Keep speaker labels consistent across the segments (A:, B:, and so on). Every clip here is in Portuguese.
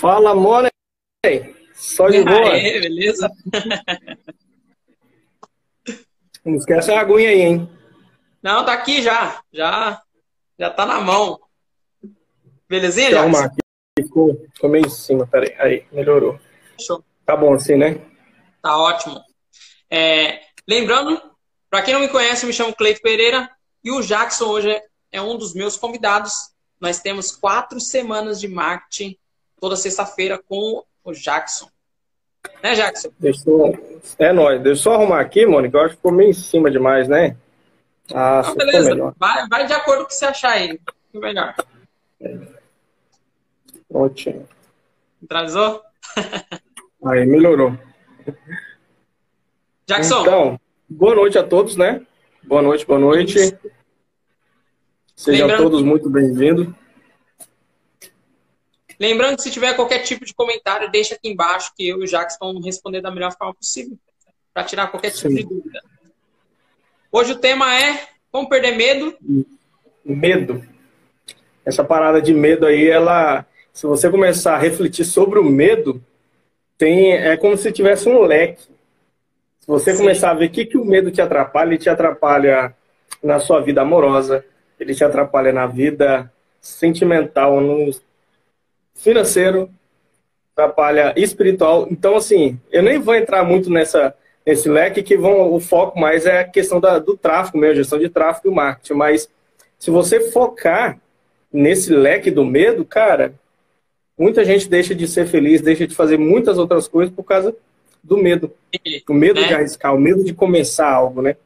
A: Fala, Mônica. Só de boa.
B: Aê, beleza?
A: Não esquece a aguinha aí, hein?
B: Não, tá aqui já. Já, já tá na mão. Belezinha,
A: Deixa
B: Jackson?
A: aqui. Ficou, ficou meio em cima, peraí. Aí, melhorou.
B: Show.
A: Tá bom assim, né?
B: Tá ótimo. É, lembrando, para quem não me conhece, eu me chamo Cleito Pereira e o Jackson hoje é- é um dos meus convidados. Nós temos quatro semanas de marketing toda sexta-feira com o Jackson. Né, Jackson?
A: Eu... É nóis. Deixa eu só arrumar aqui, Mônica. Eu acho que ficou meio em cima demais, né? Ah, ficou
B: beleza. Vai, vai de acordo com o que você achar aí. Fica melhor.
A: Prontinho.
B: Centralizou?
A: Aí, melhorou.
B: Jackson,
A: Então, boa noite a todos, né? Boa noite, boa noite. Sejam
B: Lembrando-
A: todos muito bem-vindos.
B: Lembrando que se tiver qualquer tipo de comentário, deixa aqui embaixo que eu e o Jackson vamos responder da melhor forma possível para tirar qualquer tipo
A: Sim.
B: de dúvida. Hoje o tema é como perder medo.
A: Medo. Essa parada de medo aí, ela, se você começar a refletir sobre o medo, tem, é como se tivesse um leque. Se você
B: Sim.
A: começar a ver o que, que o medo te atrapalha, ele te atrapalha na sua vida amorosa, ele te atrapalha na vida sentimental, no financeiro, atrapalha espiritual. Então, assim, eu nem vou entrar muito nessa, nesse leque, que vão, o foco mais é a questão da, do tráfego mesmo, gestão de tráfego e marketing. Mas se você focar nesse leque do medo, cara, muita gente deixa de ser feliz, deixa de fazer muitas outras coisas por causa do medo. O medo
B: Né?
A: de arriscar, o medo de começar algo, né?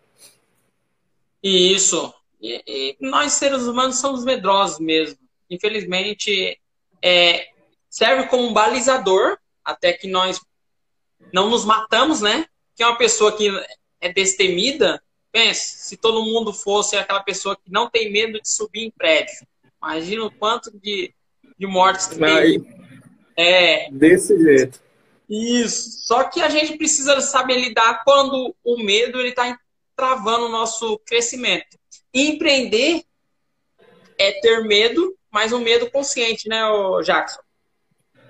B: E isso. E, e nós, seres humanos, somos medrosos mesmo. Infelizmente, é, serve como um balizador até que nós não nos matamos, né? Que é uma pessoa que é destemida. Pense, se todo mundo fosse aquela pessoa que não tem medo de subir em prédio. Imagina o quanto de, de mortes que tem. É,
A: desse jeito.
B: isso. Só que a gente precisa saber lidar quando o medo está travando o nosso crescimento. E empreender é ter medo, mas um medo consciente, né, Jackson?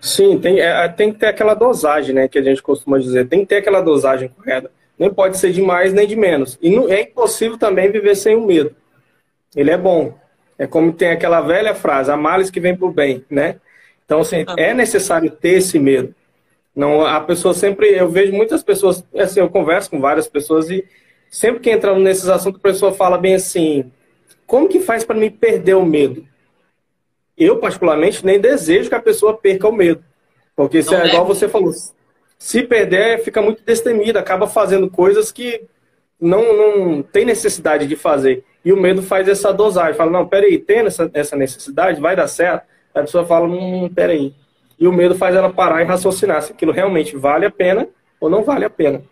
A: Sim, tem, é, tem que ter aquela dosagem, né, que a gente costuma dizer. Tem que ter aquela dosagem correta. Nem pode ser de mais nem de menos. E não, é impossível também viver sem o medo. Ele é bom. É como tem aquela velha frase, a males que vem por bem, né? Então, assim,
B: Ah.
A: é necessário ter esse medo. Não, a pessoa sempre, eu vejo muitas pessoas, assim, eu converso com várias pessoas e sempre que entramos nesses assuntos, a pessoa fala bem assim, como que faz para me perder o medo? Eu, particularmente, nem desejo que a pessoa perca o medo. Porque se
B: Não
A: é igual você falou, se perder, fica muito destemida, acaba fazendo coisas que não, não tem necessidade de fazer. E o medo faz essa dosagem. Fala, não, peraí, tem essa, essa necessidade? Vai dar certo? A pessoa fala, hum, peraí. E o medo faz ela parar e raciocinar se aquilo realmente vale a pena ou não vale a pena.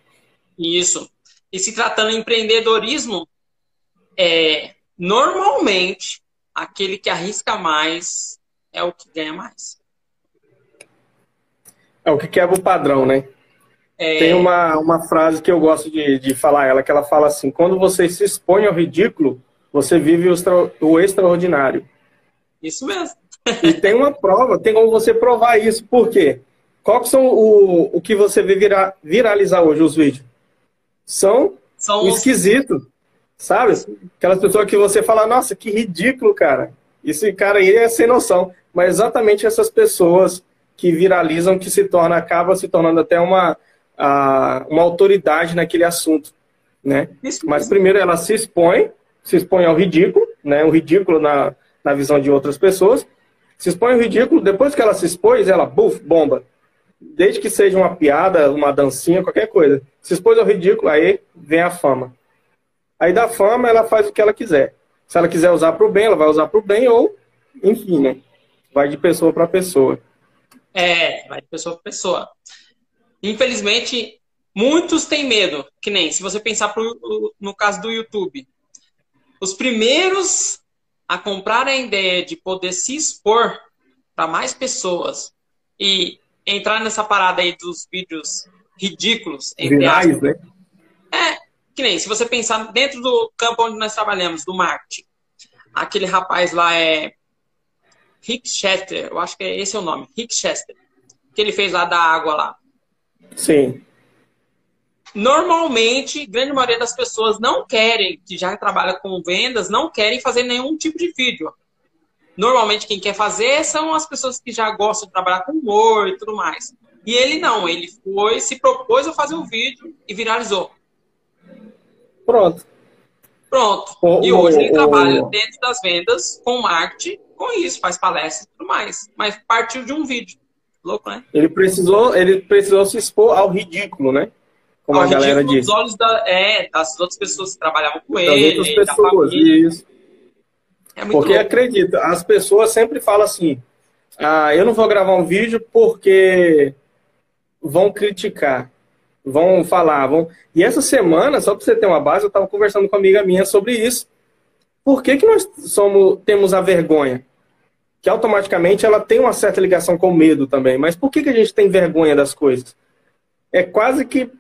B: Isso. E se tratando de empreendedorismo, é, normalmente aquele que arrisca mais é o que ganha mais.
A: É o que quebra o padrão, né?
B: É,
A: Tem uma, uma frase que eu gosto de, de falar ela, que ela fala assim, quando você se expõe ao ridículo, você vive o, extra- o extraordinário.
B: Isso mesmo.
A: E tem uma prova, tem como você provar isso. Por quê? Qual que são o, o que você vê vira, viralizar hoje, os vídeos? São
B: São
A: o
B: os
A: esquisito, sabe? Aquelas pessoas que você fala, nossa, que ridículo, cara. Esse cara aí é sem noção. Mas exatamente essas pessoas que viralizam, que se torna, acaba se tornando até uma, a- uma autoridade naquele assunto, né? Mas primeiro ela se expõe, se expõe ao ridículo, né? O ridículo na, na visão de outras pessoas. Se expõe ao ridículo, depois que ela se expôs, ela, buf, bomba. Desde que seja uma piada, uma dancinha, qualquer coisa. Se expôs ao ridículo, aí vem a fama. Aí da fama, ela faz o que ela quiser. Se ela quiser usar para o bem, ela vai usar para o bem, ou, enfim, né? Vai de pessoa para pessoa.
B: É, vai de pessoa para pessoa. Infelizmente, muitos têm medo. Que nem se você pensar pro, no caso do YouTube. Os primeiros a comprar a ideia de poder se expor para mais pessoas e entrar nessa parada aí dos vídeos ridículos.
A: Virais, né?
B: É, que nem se você pensar dentro do campo onde nós trabalhamos, do marketing. Aquele rapaz lá é Rick Chester, eu acho que é esse é o nome, Rick Chester. que ele fez lá da água lá.
A: Sim.
B: Normalmente, grande maioria das pessoas não querem, que já trabalha com vendas, não querem fazer nenhum tipo de vídeo. Normalmente, quem quer fazer são as pessoas que já gostam de trabalhar com humor e tudo mais. E ele não, ele foi, se propôs a fazer o um vídeo e viralizou.
A: Pronto.
B: Pronto. O, e hoje o, ele o, trabalha dentro das vendas, com marketing, com isso, faz palestras e tudo mais. Mas partiu de um vídeo. Louco, né?
A: Ele precisou, ele precisou se expor ao ridículo, né?
B: Como ao a galera diz. Olhos da, é, das outras pessoas que trabalhavam com das ele.
A: Outras pessoas, isso. É porque louco. acredita, as pessoas sempre falam assim: ah, eu não vou gravar um vídeo porque vão criticar, vão falar, vão. E essa semana, só para você ter uma base, eu estava conversando com uma amiga minha sobre isso. Por que, que nós somos, temos a vergonha? Que automaticamente ela tem uma certa ligação com o medo também. Mas por que, que a gente tem vergonha das coisas? É quase que.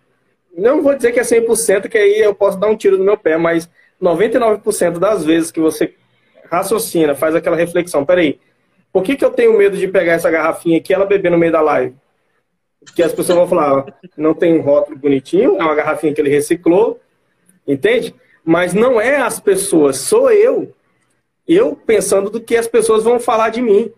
A: Não vou dizer que é 100%, que aí eu posso dar um tiro no meu pé, mas 99% das vezes que você raciocina, faz aquela reflexão: peraí, por que, que eu tenho medo de pegar essa garrafinha aqui e ela beber no meio da live? Porque as pessoas vão falar, não tem um rótulo bonitinho, é uma garrafinha que ele reciclou, entende? Mas não é as pessoas, sou eu. Eu pensando do que as pessoas vão falar de mim.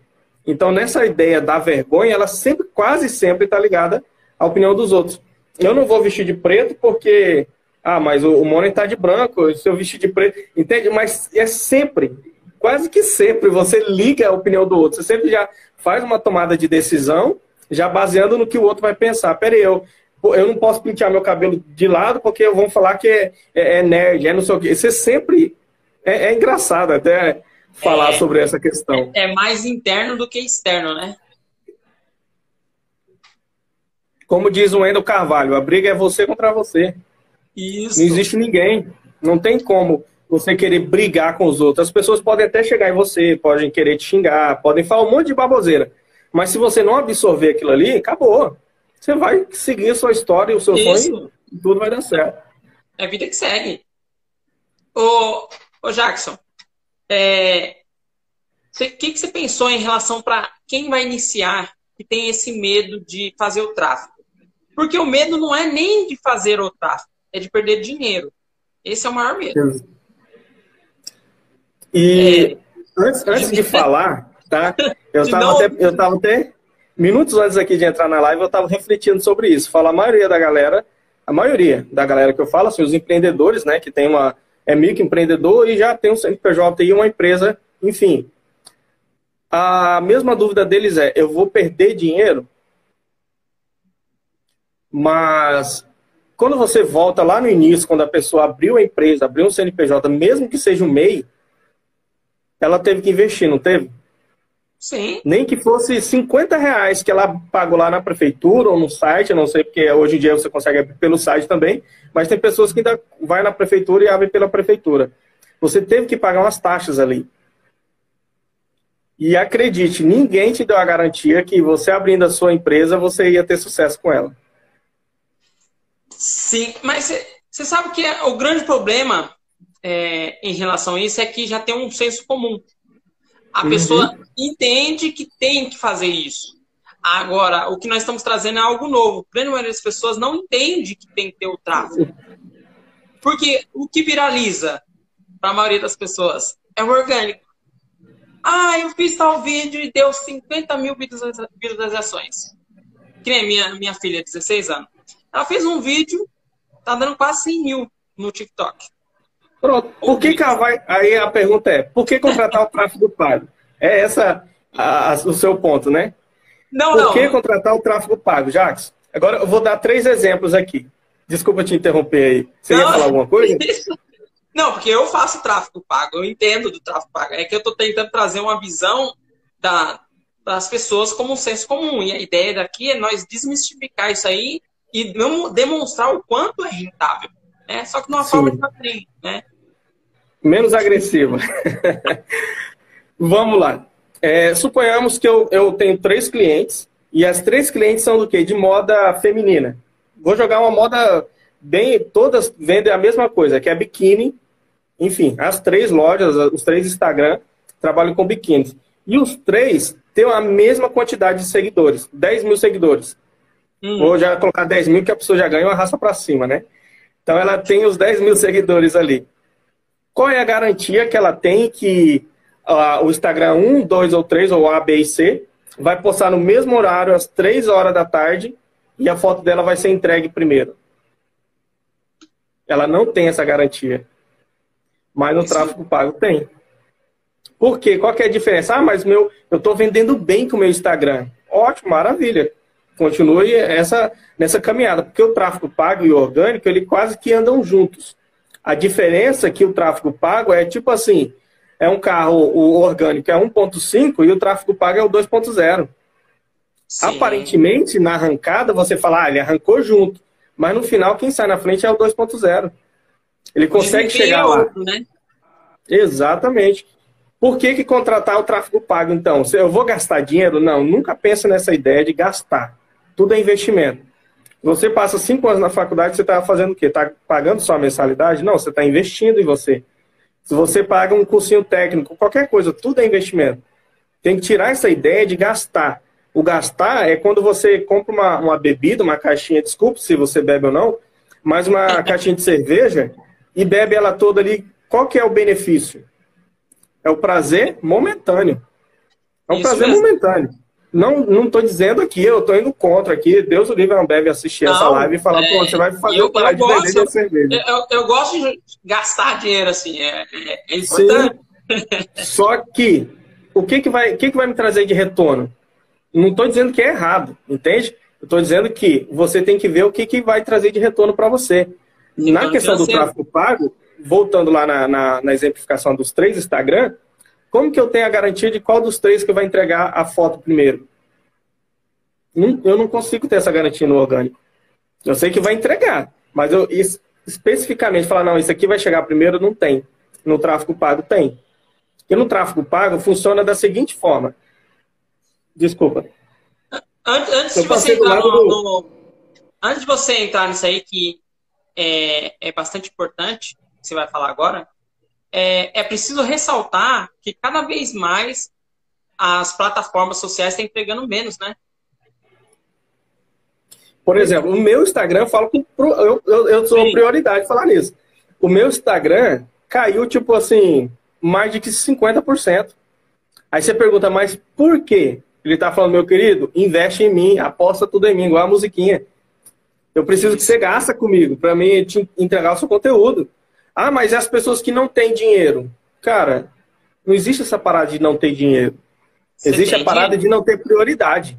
A: Então, nessa ideia da vergonha, ela sempre, quase sempre está ligada à opinião dos outros. Eu não vou vestir de preto porque, ah, mas o, o está de branco, se eu vestir de preto, entende? Mas é sempre, quase que sempre, você liga a opinião do outro. Você sempre já faz uma tomada de decisão já baseando no que o outro vai pensar. Pera aí, eu, eu não posso pentear meu cabelo de lado porque vão falar que é, é, é nerd, é não sei o quê. Você sempre. É, é engraçado até falar é, sobre essa questão.
B: É, é mais interno do que externo, né?
A: Como diz o Wendel Carvalho, a briga é você contra você.
B: Isso.
A: Não existe ninguém. Não tem como você querer brigar com os outros. As pessoas podem até chegar em você, podem querer te xingar, podem falar um monte de baboseira. Mas se você não absorver aquilo ali, acabou. Você vai seguir a sua história, o seu Isso. sonho, e tudo vai dar certo.
B: É a vida que segue. Ô, ô Jackson, é, o que, que você pensou em relação para quem vai iniciar que tem esse medo de fazer o tráfego? Porque o medo não é nem de fazer o tráfego, é de perder dinheiro. Esse é o maior medo.
A: E é, antes, antes de falar, tá? Eu estava até, eu tava até minutos antes aqui de entrar na live, eu estava refletindo sobre isso. Fala a maioria da galera, a maioria da galera que eu falo, assim, os empreendedores, né, que tem uma é microempreendedor e já tem um CNPJ e uma empresa, enfim. A mesma dúvida deles é: eu vou perder dinheiro? Mas quando você volta lá no início, quando a pessoa abriu a empresa, abriu um CNPJ, mesmo que seja um MEI, ela teve que investir, não teve?
B: Sim.
A: Nem que fosse 50 reais que ela pagou lá na prefeitura ou no site, eu não sei, porque hoje em dia você consegue abrir pelo site também, mas tem pessoas que ainda vai na prefeitura e abre pela prefeitura. Você teve que pagar umas taxas ali. E acredite, ninguém te deu a garantia que você abrindo a sua empresa, você ia ter sucesso com ela.
B: Sim, mas você sabe que o grande problema é, em relação a isso é que já tem um senso comum. A uhum. pessoa entende que tem que fazer isso. Agora, o que nós estamos trazendo é algo novo. A grande maioria das pessoas não entende que tem que ter o tráfego. Porque o que viraliza para a maioria das pessoas é o orgânico. Ah, eu fiz tal vídeo e deu 50 mil visualizações. Que nem minha, minha filha, 16 anos. Ela fez um vídeo, tá dando quase 100 mil no TikTok.
A: Pronto. Por que, que vai. Aí a pergunta é: por que contratar o tráfego pago? É essa a, a, o seu ponto, né?
B: Não,
A: por
B: não.
A: Por que contratar o tráfego pago, Jax? Agora eu vou dar três exemplos aqui. Desculpa te interromper aí. Você não, ia falar alguma coisa?
B: Não, porque eu faço tráfego pago, eu entendo do tráfego pago. É que eu estou tentando trazer uma visão da, das pessoas como um senso comum. E a ideia daqui é nós desmistificar isso aí e demonstrar o quanto é rentável. Né? Só que de uma Sim. forma diferente, né?
A: Menos agressiva. Vamos lá. É, suponhamos que eu, eu tenho três clientes e as três clientes são do quê? De moda feminina. Vou jogar uma moda bem. Todas vendem a mesma coisa, que é biquíni. Enfim, as três lojas, os três Instagram trabalham com biquíni. E os três ter a mesma quantidade de seguidores, 10 mil seguidores. Hum. Vou já colocar 10 mil que a pessoa já ganha uma raça para cima, né? Então ela tem os 10 mil seguidores ali. Qual é a garantia que ela tem que uh, o Instagram 1, 2 ou 3, ou A, B e C, vai postar no mesmo horário, às 3 horas da tarde, e a foto dela vai ser entregue primeiro? Ela não tem essa garantia. Mas no Sim. tráfego pago tem. Por quê? Qual é a diferença? Ah, mas meu, eu estou vendendo bem com o meu Instagram. Ótimo, maravilha. Continue essa, nessa caminhada, porque o tráfego pago e o orgânico, ele quase que andam juntos. A diferença é que o tráfego pago é tipo assim, é um carro, o orgânico é 1.5 e o tráfego pago é o 2.0. Aparentemente, na arrancada, você fala, ah, ele arrancou junto. Mas no final, quem sai na frente é o 2.0. Ele consegue chegar lá. Outro, né? Exatamente. Por que, que contratar o tráfego pago, então? Se eu vou gastar dinheiro? Não, nunca pensa nessa ideia de gastar. Tudo é investimento. Você passa cinco anos na faculdade, você está fazendo o quê? Está pagando só a mensalidade? Não, você está investindo em você. Se você paga um cursinho técnico, qualquer coisa, tudo é investimento. Tem que tirar essa ideia de gastar. O gastar é quando você compra uma, uma bebida, uma caixinha, desculpe se você bebe ou não, mas uma caixinha de cerveja e bebe ela toda ali. Qual que é o benefício? É o prazer momentâneo. É um Isso prazer mesmo. momentâneo. Não, não tô dizendo aqui, eu tô indo contra aqui. Deus o livre não deve assistir não, essa live e falar, é, pô, você vai fazer eu, parar eu de gosto, vender cerveja.
B: Eu, eu, gosto de gastar dinheiro, assim, é, é, é importante.
A: Só que, o que que, vai, o que que vai me trazer de retorno? Não estou dizendo que é errado, entende? Eu estou dizendo que você tem que ver o que, que vai trazer de retorno para você. na questão do tráfego pago, voltando lá na, na, na, exemplificação dos três Instagram, como que eu tenho a garantia de qual dos três que vai entregar a foto primeiro? Eu não consigo ter essa garantia no orgânico. Eu sei que vai entregar, mas eu especificamente falar, não, isso aqui vai chegar primeiro, não tem. No tráfego pago tem. E no tráfego pago funciona da seguinte forma. Desculpa.
B: Antes, antes de você entrar no, do... no, antes de você entrar nisso aí, que é, é bastante importante, que você vai falar agora, é, é preciso ressaltar que cada vez mais as plataformas sociais estão entregando menos, né?
A: Por exemplo, o meu Instagram, eu falo com. Eu, eu, eu sou Sim. prioridade falar nisso. O meu Instagram caiu, tipo assim, mais de que 50%. Aí você pergunta, mas por quê? Ele está falando, meu querido, investe em mim, aposta tudo em mim, igual a musiquinha. Eu preciso que você gasta comigo para mim te entregar o seu conteúdo. Ah, mas é as pessoas que não têm dinheiro. Cara, não existe essa parada de não ter dinheiro. Você existe a parada dinheiro? de não ter prioridade.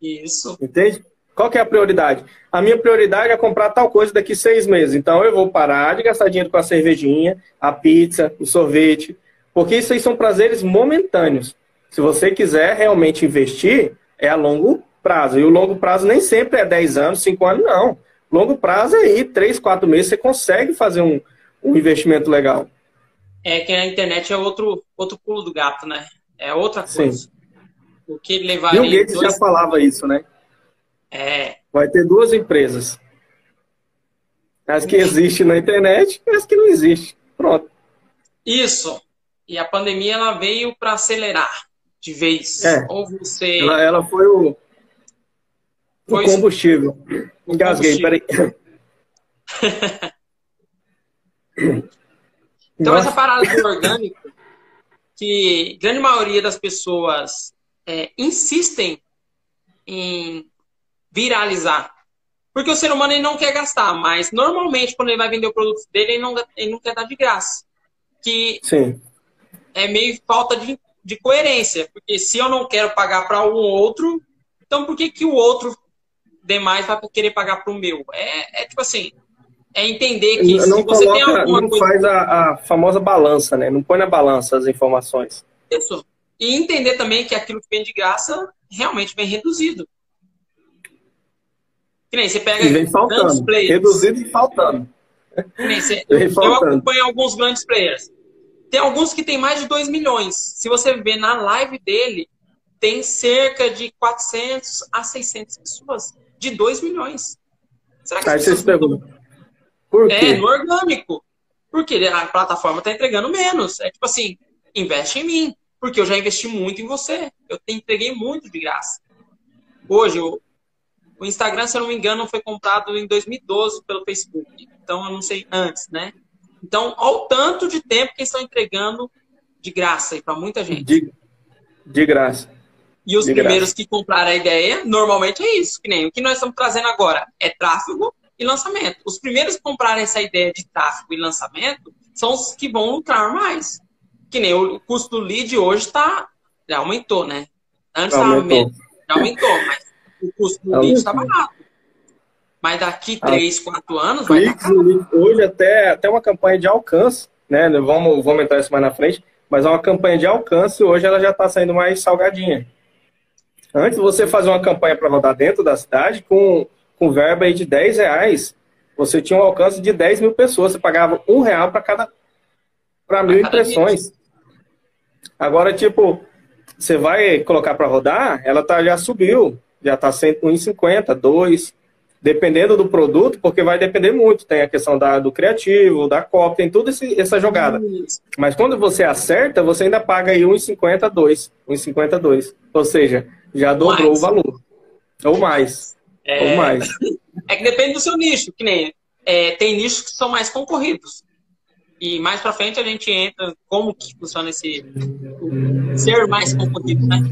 B: Isso.
A: Entende? Qual que é a prioridade? A minha prioridade é comprar tal coisa daqui seis meses. Então eu vou parar de gastar dinheiro com a cervejinha, a pizza, o sorvete, porque isso aí são prazeres momentâneos. Se você quiser realmente investir, é a longo prazo. E o longo prazo nem sempre é 10 anos, 5 anos, não. Longo prazo é aí, 3, 4 meses, você consegue fazer um, um investimento legal.
B: É que a internet é outro, outro pulo do gato, né? É outra coisa. Sim. O que levaria.
A: Bill Gates dois... já falava isso, né?
B: É.
A: Vai ter duas empresas. As que existem na internet e as que não existem. Pronto.
B: Isso. E a pandemia ela veio para acelerar de vez.
A: É. Ou você. Ela, ela foi o, o combustível. Engasguei, peraí.
B: então, Nossa. essa parada do orgânico, que grande maioria das pessoas é, insistem em viralizar. Porque o ser humano ele não quer gastar, mas normalmente quando ele vai vender o produto dele, ele não, ele não quer dar de graça. Que
A: Sim.
B: é meio falta de de coerência, porque se eu não quero pagar para um outro, então por que, que o outro demais vai querer pagar para o meu? É, é, tipo assim, é entender que
A: não se você coloca, tem alguma não coisa... faz a, a, famosa balança, né? Não põe na balança as informações.
B: Isso. E entender também que aquilo que vem de graça realmente vem reduzido. Que nem você pega
A: e vem faltando. Players. Reduzido e faltando.
B: Você, eu acompanho alguns grandes players. Tem alguns que tem mais de 2 milhões. Se você ver na live dele, tem cerca de 400 a 600 pessoas. De 2 milhões.
A: Será que Aí vocês perguntam.
B: Por quê? É, no orgânico. Porque a plataforma está entregando menos. É tipo assim, investe em mim. porque eu já investi muito em você. Eu te entreguei muito de graça. Hoje, o, o Instagram, se eu não me engano, foi comprado em 2012 pelo Facebook. Então, eu não sei antes, né? Então, olha o tanto de tempo que estão entregando de graça para muita gente.
A: De, de graça.
B: E os de primeiros graça. que compraram a ideia, normalmente é isso. Que nem o que nós estamos trazendo agora é tráfego e lançamento. Os primeiros que compraram essa ideia de tráfego e lançamento são os que vão lucrar mais. Que nem o custo do lead hoje está. Já aumentou, né? Antes estava menos. Já aumentou, mas o custo do lead está barato. Mas daqui 3, 4 anos vai estar
A: Hoje até, até uma campanha de alcance, né? Vamos, vamos entrar isso mais na frente, mas é uma campanha de alcance, hoje ela já está saindo mais salgadinha. Antes você fazer uma campanha para rodar dentro da cidade com, com verba aí de 10 reais, você tinha um alcance de 10 mil pessoas, você pagava um real para cada para mil impressões. Agora, tipo, você vai colocar para rodar, ela tá, já subiu, já está 1,50, 2, dependendo do produto, porque vai depender muito. Tem a questão da, do criativo, da cópia, tem toda essa jogada. Mas quando você acerta, você ainda paga aí 1,50, 2. 1,50, 2. Ou seja, já dobrou mais. o valor. Ou mais. É... Ou mais.
B: É que depende do seu nicho, que nem é, tem nichos que são mais concorridos. E mais para frente a gente entra como que funciona esse ser mais concorrido, né?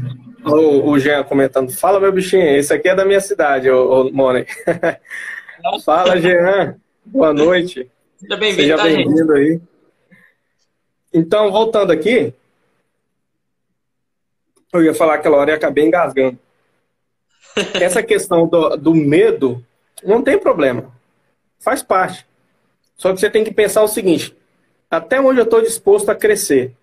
A: O, o Jean comentando, fala meu bichinho, esse aqui é da minha cidade, o, o Mone. fala, Jean. Boa noite.
B: Seja bem-vindo. Seja tá, bem-vindo
A: aí. Então, voltando aqui, eu ia falar aquela hora e acabei engasgando. Essa questão do, do medo não tem problema. Faz parte. Só que você tem que pensar o seguinte: até onde eu estou disposto a crescer?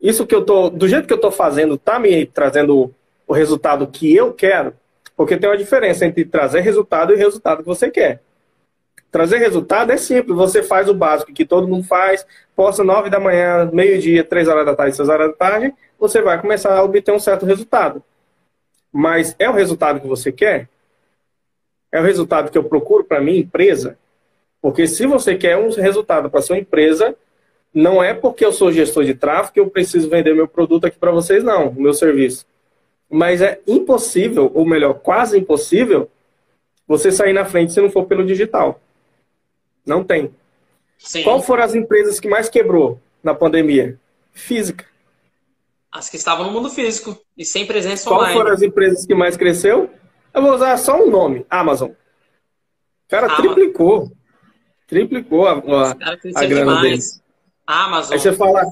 A: Isso que eu tô, do jeito que eu estou fazendo, tá me trazendo o resultado que eu quero? Porque tem uma diferença entre trazer resultado e resultado que você quer. Trazer resultado é simples, você faz o básico que todo mundo faz, posta 9 da manhã, meio-dia, 3 horas da tarde, 6 horas da tarde, você vai começar a obter um certo resultado. Mas é o resultado que você quer? É o resultado que eu procuro para minha empresa? Porque se você quer um resultado para sua empresa, não é porque eu sou gestor de tráfego que eu preciso vender meu produto aqui para vocês, não, o meu serviço. Mas é impossível, ou melhor, quase impossível, você sair na frente se não for pelo digital. Não tem. Sim. Qual foram as empresas que mais quebrou na pandemia? Física.
B: As que estavam no mundo físico e sem presença
A: Qual
B: online.
A: Qual foram as empresas que mais cresceu? Eu vou usar só um nome, Amazon. O cara Amazon. triplicou. Triplicou a, a, a grana deles.
B: Amazon.
A: Aí você fala,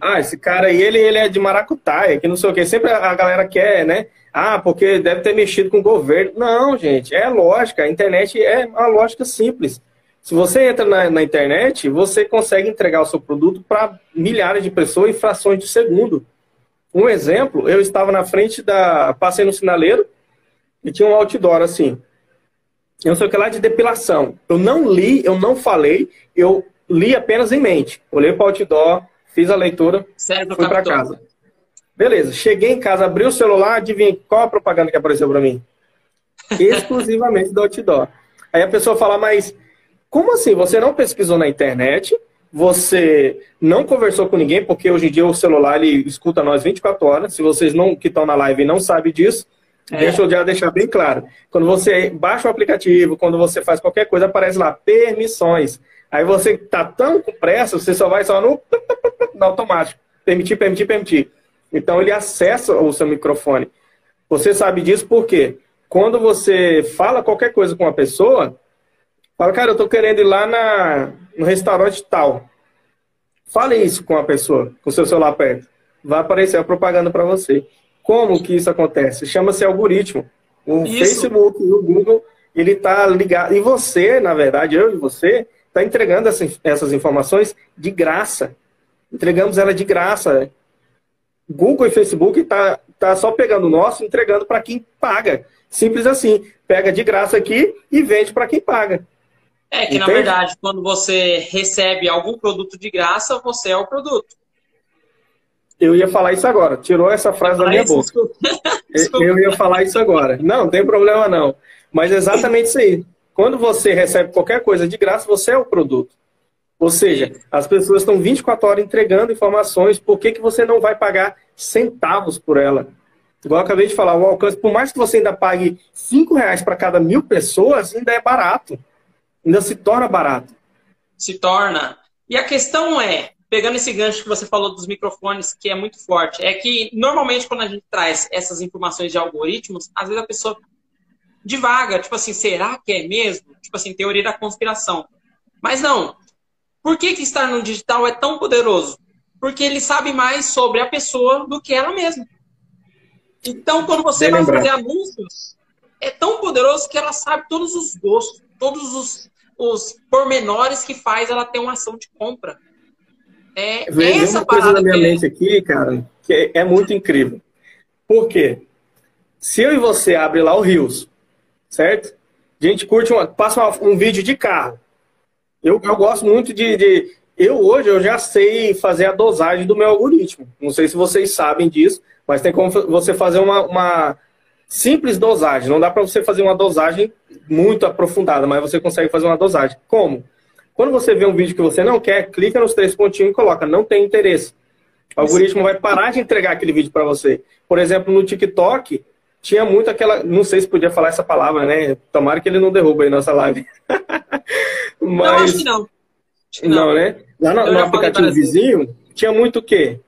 A: ah, esse cara aí, ele, ele é de maracutaia, que não sei o quê. Sempre a galera quer, né? Ah, porque deve ter mexido com o governo. Não, gente, é lógica. A internet é uma lógica simples. Se você entra na, na internet, você consegue entregar o seu produto para milhares de pessoas em frações de segundo. Um exemplo, eu estava na frente da. Passei no sinaleiro e tinha um outdoor assim. Eu não sei o que lá de depilação. Eu não li, eu não falei, eu li apenas em mente. Olhei para o outdoor, fiz a leitura, Sério, fui para casa. Beleza, cheguei em casa, abri o celular, adivinha qual a propaganda que apareceu para mim? Exclusivamente do outdoor. Aí a pessoa fala, mas como assim? Você não pesquisou na internet, você não conversou com ninguém, porque hoje em dia o celular ele escuta nós 24 horas. Se vocês não que estão na live não sabem disso, é. deixa eu já deixar bem claro. Quando você baixa o aplicativo, quando você faz qualquer coisa, aparece lá permissões. Aí você tá tão com pressa, você só vai só no, no automático. Permitir, permitir, permitir. Então ele acessa o seu microfone. Você sabe disso porque quando você fala qualquer coisa com uma pessoa, Fala, cara, eu tô querendo ir lá na, no restaurante tal. Fale isso com a pessoa, com o seu celular perto. Vai aparecer a propaganda para você. Como que isso acontece? Chama-se algoritmo. O isso. Facebook e o Google, ele tá ligado. E você, na verdade, eu e você, tá entregando essas informações de graça. Entregamos ela de graça. Google e Facebook tá, tá só pegando o nosso, entregando para quem paga. Simples assim. Pega de graça aqui e vende para quem paga.
B: É que, Entende? na verdade, quando você recebe algum produto de graça, você é o produto.
A: Eu ia falar isso agora. Tirou essa frase da minha boca. Desculpa. Desculpa. Eu ia falar isso agora. Não, não tem problema não. Mas é exatamente isso aí. Quando você recebe qualquer coisa de graça, você é o produto. Ou seja, as pessoas estão 24 horas entregando informações, por que, que você não vai pagar centavos por ela? Igual eu acabei de falar, o alcance, por mais que você ainda pague 5 reais para cada mil pessoas, ainda é barato. Ainda se torna barato.
B: Se torna. E a questão é, pegando esse gancho que você falou dos microfones, que é muito forte, é que normalmente quando a gente traz essas informações de algoritmos, às vezes a pessoa divaga, tipo assim, será que é mesmo? Tipo assim, teoria da conspiração. Mas não, por que, que estar no digital é tão poderoso? Porque ele sabe mais sobre a pessoa do que ela mesma. Então, quando você Bem vai lembrar. fazer anúncios, é tão poderoso que ela sabe todos os gostos, todos os, os pormenores que faz ela ter uma ação de compra.
A: É, Vem essa uma coisa na minha é... mente aqui, cara, que é, é muito incrível. Por quê? Se eu e você abre lá o Rios, certo? A gente curte uma, passa um vídeo de carro. Eu, eu gosto muito de, de, Eu hoje eu já sei fazer a dosagem do meu algoritmo. Não sei se vocês sabem disso, mas tem como você fazer uma, uma simples dosagem. Não dá para você fazer uma dosagem muito aprofundada, mas você consegue fazer uma dosagem. Como? Quando você vê um vídeo que você não quer, clica nos três pontinhos e coloca não tem interesse. O algoritmo vai parar de entregar aquele vídeo para você. Por exemplo, no TikTok, tinha muito aquela. Não sei se podia falar essa palavra, né? Tomara que ele não derruba aí nossa live.
B: Mas... Não, acho que não. Acho que
A: não. não, né? Lá no, no aplicativo vizinho, tinha muito o quê?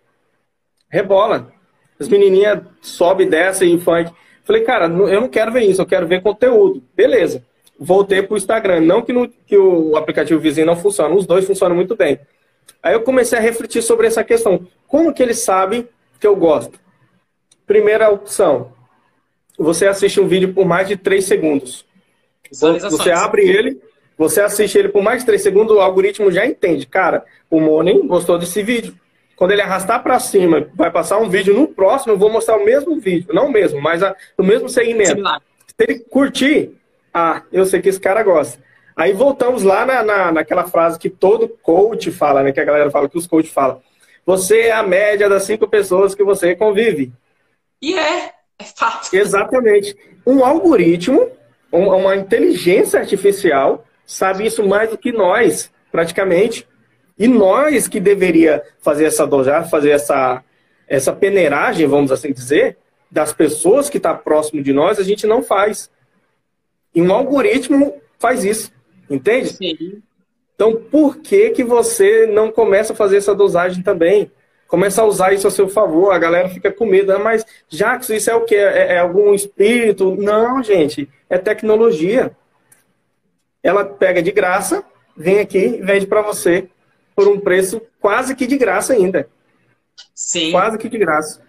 A: Rebola. As menininhas sobe, desce em funk. Falei, cara, eu não quero ver isso, eu quero ver conteúdo. Beleza. Voltei pro Instagram. Não que, no, que o aplicativo vizinho não funciona, os dois funcionam muito bem. Aí eu comecei a refletir sobre essa questão. Como que eles sabem que eu gosto? Primeira opção, você assiste um vídeo por mais de 3 segundos. Você abre ele, você assiste ele por mais de 3 segundos, o algoritmo já entende. Cara, o Monen gostou desse vídeo. Quando ele arrastar para cima, vai passar um vídeo no próximo, eu vou mostrar o mesmo vídeo. Não o mesmo, mas a, o mesmo segmento. Similar. Se ele curtir, ah, eu sei que esse cara gosta. Aí voltamos lá na, na, naquela frase que todo coach fala, né? Que a galera fala, que os coaches falam. Você é a média das cinco pessoas que você convive.
B: E é. É fato.
A: Exatamente. Um algoritmo, uma inteligência artificial, sabe isso mais do que nós, praticamente. E nós que deveria fazer essa dosagem, fazer essa, essa peneiragem, vamos assim dizer, das pessoas que estão tá próximo de nós, a gente não faz. E um algoritmo faz isso, entende? Sim. Então, por que, que você não começa a fazer essa dosagem também? começa a usar isso a seu favor, a galera fica com medo. Ah, mas, Jackson, isso é o quê? É, é algum espírito? Não, gente, é tecnologia. Ela pega de graça, vem aqui e vende para você por um preço quase que de graça ainda.
B: Sim.
A: Quase que de graça.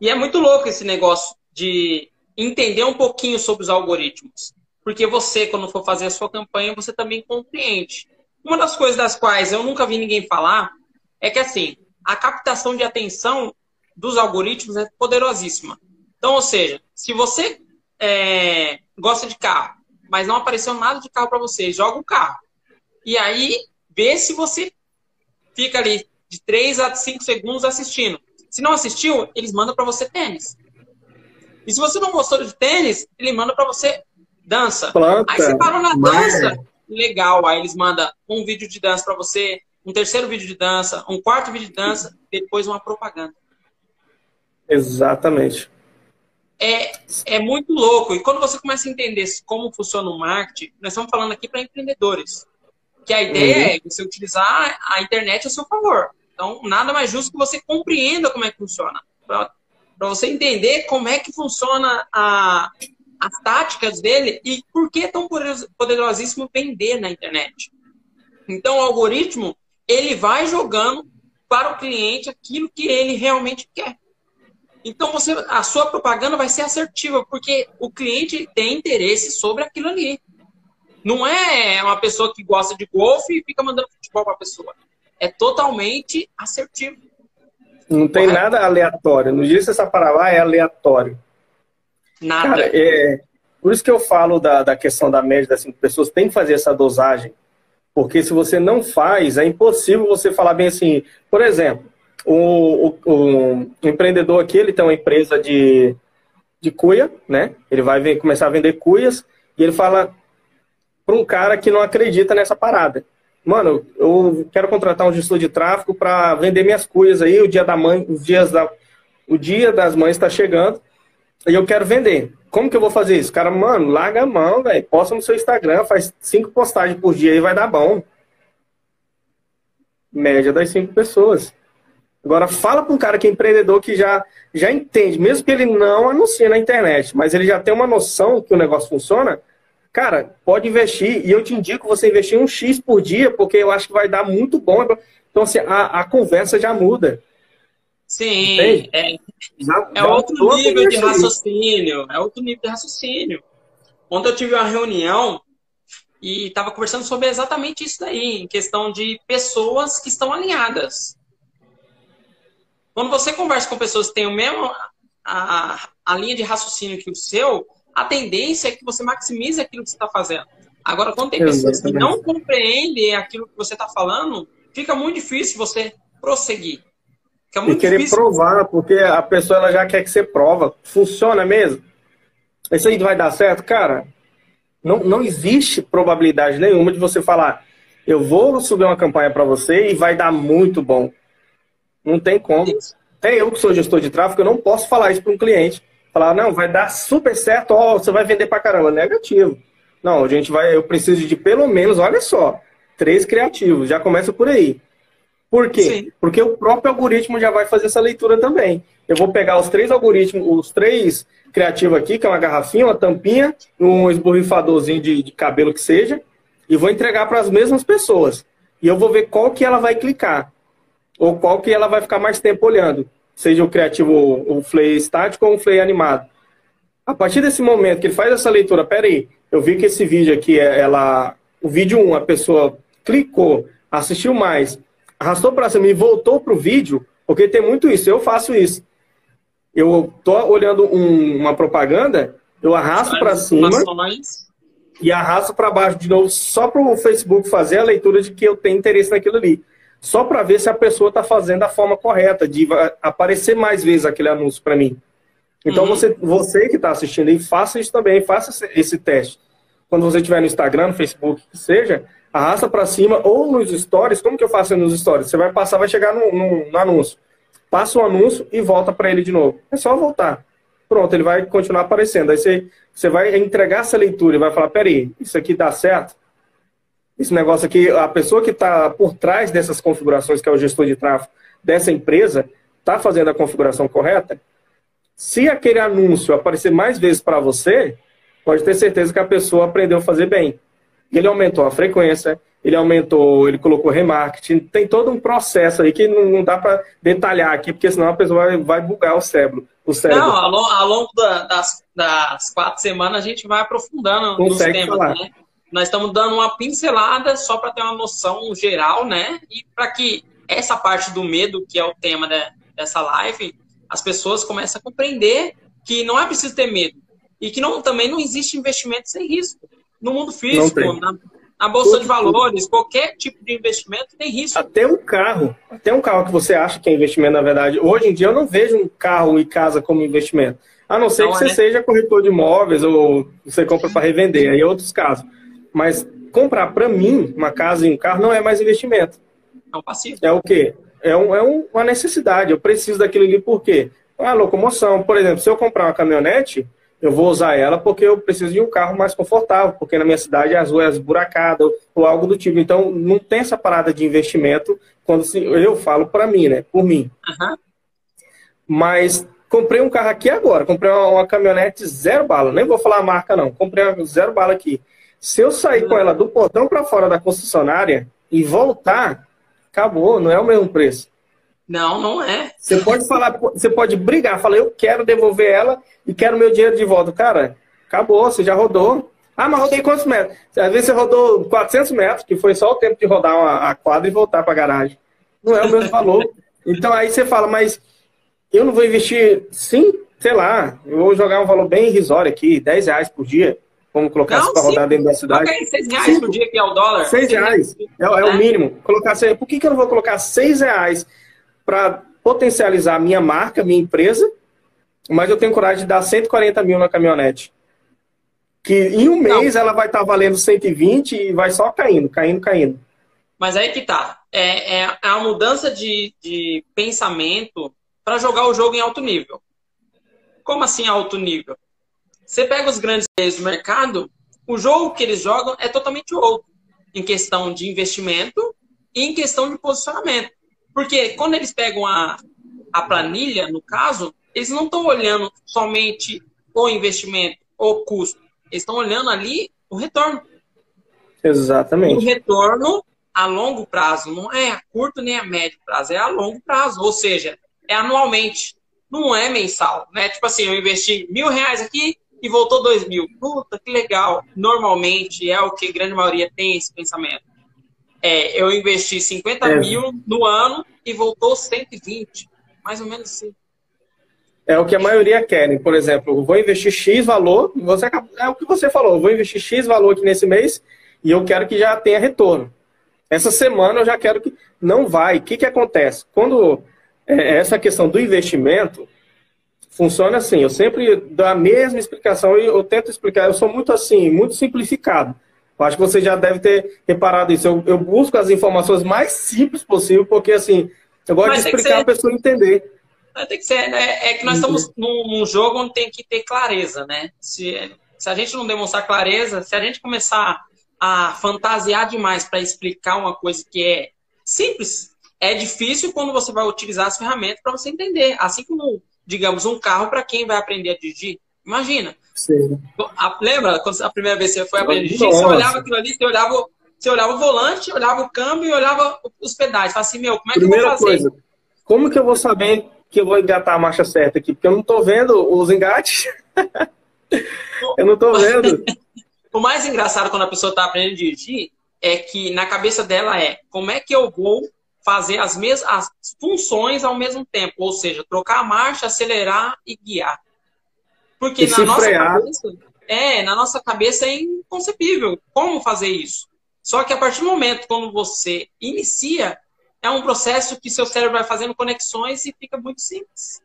B: E é muito louco esse negócio de entender um pouquinho sobre os algoritmos. Porque você, quando for fazer a sua campanha, você também compreende. Uma das coisas das quais eu nunca vi ninguém falar é que, assim, a captação de atenção dos algoritmos é poderosíssima. Então, ou seja, se você é, gosta de carro, mas não apareceu nada de carro para você, joga o carro. E aí, vê se você fica ali de 3 a 5 segundos assistindo. Se não assistiu, eles mandam para você tênis. E se você não gostou de tênis, ele manda para você dança. Planta, aí você parou na dança, legal. Aí eles mandam um vídeo de dança para você, um terceiro vídeo de dança, um quarto vídeo de dança, depois uma propaganda.
A: Exatamente.
B: É, é muito louco. E quando você começa a entender como funciona o marketing, nós estamos falando aqui para empreendedores. Que a ideia uhum. é você utilizar a internet a seu favor. Então, nada mais justo que você compreenda como é que funciona. Para você entender como é que funciona a, as táticas dele e por que é tão poderosíssimo vender na internet. Então, o algoritmo, ele vai jogando para o cliente aquilo que ele realmente quer. Então você, a sua propaganda vai ser assertiva, porque o cliente tem interesse sobre aquilo ali. Não é uma pessoa que gosta de golfe e fica mandando futebol para a pessoa. É totalmente assertivo.
A: Não tem Correto? nada aleatório. Não diz essa palavra é aleatório.
B: Nada.
A: Cara, é, por isso que eu falo da, da questão da média das cinco pessoas, tem que fazer essa dosagem porque se você não faz, é impossível você falar bem assim. Por exemplo, o, o, o empreendedor aqui, ele tem uma empresa de, de cuia, né? Ele vai ver, começar a vender cuias e ele fala para um cara que não acredita nessa parada. mano, eu quero contratar um gestor de tráfego para vender minhas coisas aí, o dia da mãe, os dias da, o dia das mães está chegando e eu quero vender. Como que eu vou fazer isso? Cara, mano, larga a mão, velho. Posta no seu Instagram, faz cinco postagens por dia e vai dar bom. Média das cinco pessoas. Agora, fala para um cara que é empreendedor que já, já entende, mesmo que ele não anuncie na internet, mas ele já tem uma noção que o negócio funciona, cara, pode investir. E eu te indico você investir um X por dia, porque eu acho que vai dar muito bom. Então, assim, a, a conversa já muda.
B: Sim, é, já, é já outro nível de raciocínio. É outro nível de raciocínio. Ontem eu tive uma reunião e estava conversando sobre exatamente isso daí, em questão de pessoas que estão alinhadas. Quando você conversa com pessoas que têm o mesmo a, a linha de raciocínio que o seu, a tendência é que você maximize aquilo que você está fazendo. Agora, quando tem pessoas que não compreendem aquilo que você está falando, fica muito difícil você prosseguir.
A: Fica muito e querer difícil. provar, porque a pessoa ela já quer que você prova. Funciona mesmo? Isso aí vai dar certo? Cara, não, não existe probabilidade nenhuma de você falar eu vou subir uma campanha para você e vai dar muito bom. Não tem como. Até eu que sou gestor de tráfego, eu não posso falar isso para um cliente. Falar, não, vai dar super certo, ó, você vai vender para caramba. Negativo. Não, a gente vai, eu preciso de pelo menos, olha só, três criativos. Já começa por aí. Por quê? Sim. Porque o próprio algoritmo já vai fazer essa leitura também. Eu vou pegar os três algoritmos, os três criativos aqui, que é uma garrafinha, uma tampinha, um esborrifadorzinho de, de cabelo que seja, e vou entregar para as mesmas pessoas. E eu vou ver qual que ela vai clicar. Ou qual que ela vai ficar mais tempo olhando. Seja o criativo, o flay estático ou o flay animado. A partir desse momento que ele faz essa leitura, peraí, eu vi que esse vídeo aqui, é, ela, o vídeo 1, a pessoa clicou, assistiu mais, arrastou para cima e voltou para o vídeo, porque tem muito isso. Eu faço isso. Eu tô olhando um, uma propaganda, eu arrasto para cima e arrasto para baixo de novo, só para o Facebook fazer a leitura de que eu tenho interesse naquilo ali. Só para ver se a pessoa está fazendo da forma correta, de aparecer mais vezes aquele anúncio para mim. Então, uhum. você, você que está assistindo aí, faça isso também, faça esse, teste. Quando você estiver no Instagram, no Facebook, que seja, arrasta para cima ou nos stories. Como que eu faço nos stories? Você vai passar, vai chegar no, no, no anúncio. Passa o anúncio e volta para ele de novo. É só voltar. Pronto, ele vai continuar aparecendo. Aí você, você vai entregar essa leitura e vai falar: peraí, isso aqui dá certo? Esse negócio aqui, a pessoa que está por trás dessas configurações, que é o gestor de tráfego dessa empresa, está fazendo a configuração correta? Se aquele anúncio aparecer mais vezes para você, pode ter certeza que a pessoa aprendeu a fazer bem. Ele aumentou a frequência, ele aumentou, ele colocou remarketing, tem todo um processo aí que não, dá para detalhar aqui, porque senão a pessoa vai, vai bugar o cérebro. O cérebro.
B: Não, ao, longo, ao longo da, das, das, quatro semanas a gente vai aprofundando Consegue nos temas, falar. né? Nós estamos dando uma pincelada só para ter uma noção geral, né? E para que essa parte do medo, que é o tema de, dessa live, as pessoas comecem a compreender que não é preciso ter medo. E que não, também não existe investimento sem risco no mundo físico, na, na, bolsa Tudo. de valores, qualquer tipo de investimento tem risco.
A: Até um carro, até um carro que você acha que é investimento, na verdade. Hoje em dia eu não vejo um carro e casa como investimento. A não ser não que é. você seja corretor de imóveis ou você compra para revender, aí é outros casos. Mas comprar para mim uma casa e um carro não é mais investimento.
B: É um passivo.
A: É o quê? É, um, é um, uma necessidade. Eu preciso daquilo ali por quê? A locomoção. Por exemplo, se eu comprar uma caminhonete, eu vou usar ela porque eu preciso de um carro mais confortável, porque na minha cidade as ruas buracadas ou algo do tipo. Então, não tem essa parada de investimento quando se, eu falo para mim, né? Por mim. Uhum. Mas comprei um carro aqui agora, comprei uma, uma, caminhonete zero bala, nem vou falar a marca não, comprei uma zero bala aqui. Se eu sair com ela do portão para fora da concessionária e voltar, acabou, não é o mesmo preço.
B: Não, não é.
A: Você pode falar, você pode brigar, falar, eu quero devolver ela e quero meu dinheiro de volta. Cara, acabou, você já rodou. Ah, mas rodei quantos metros? Às vezes você rodou 400 metros, que foi só o tempo de rodar a quadra e voltar para a garagem. Não é o mesmo valor. Então aí você fala, mas eu não vou investir, sim, sei lá, eu vou jogar um valor bem irrisório aqui, 10 reais por dia. Vamos colocar isso para rodar dentro da cidade. Ok,
B: 6 reais Cinco. por dia que é o dólar.
A: 6 reais. É, é, o é. mínimo. Colocar, por que, que eu não vou colocar 6 reais para potencializar a minha marca, minha empresa, mas eu tenho coragem de dar 140 mil na caminhonete. Que em um mês Não. ela vai estar tá valendo 120 e vai só caindo, caindo, caindo.
B: Mas aí que tá. É, é a mudança de, de pensamento para jogar o jogo em alto nível. Como assim alto nível? Você pega os grandes players do mercado, o jogo que eles jogam é totalmente outro. Em questão de investimento e em questão de posicionamento. Porque quando eles pegam a, a planilha, no caso, eles não estão olhando somente o investimento, o custo. Eles estão olhando ali o retorno.
A: Exatamente.
B: O retorno a longo prazo, não é a curto nem a médio prazo, é a longo prazo. Ou seja, é anualmente, não é mensal. Né? Tipo assim, eu investi mil reais aqui e voltou dois mil. Puta, que legal. Normalmente é o que a grande maioria tem esse pensamento. É, eu investi 50 é. mil no ano e voltou 120. Mais ou menos assim.
A: É o que a maioria querem. Por exemplo, vou investir X valor, você, é o que você falou, vou investir X valor aqui nesse mês e eu quero que já tenha retorno. Essa semana eu já quero que. Não vai. O que, que acontece? Quando é, essa questão do investimento funciona assim, eu sempre dou a mesma explicação e eu tento explicar, eu sou muito assim, muito simplificado. Eu acho que você já deve ter reparado isso. Eu, eu busco as informações mais simples possível, porque assim, eu gosto Mas de explicar a pessoa entender.
B: Tem que ser, né? É que nós estamos num, num, jogo onde tem que ter clareza, né? Se, se a gente não demonstrar clareza, se a gente começar a fantasiar demais para explicar uma coisa que é simples, é difícil quando você vai utilizar as ferramentas para você entender. Assim como, digamos, um carro para quem vai aprender a dirigir. Imagina. Sim. A, lembra quando a primeira vez que você foi aprender a dirigir? Você olhava aquilo ali, você olhava, você olhava o volante, olhava o câmbio e olhava os pedais. Fala assim, meu, como é que Primeira eu vou fazer? Coisa,
A: como que eu vou saber que eu vou engatar a marcha certa aqui? Porque eu não estou vendo os engates. eu não estou vendo.
B: o mais engraçado quando a pessoa está aprendendo a dirigir é que na cabeça dela é como é que eu vou fazer as mesmas as funções ao mesmo tempo, ou seja, trocar a marcha, acelerar e guiar. Porque e na nossa frear. cabeça é, na nossa cabeça é inconcebível como fazer isso. Só que a partir do momento quando você inicia, é um processo que seu cérebro vai fazendo conexões e fica muito simples.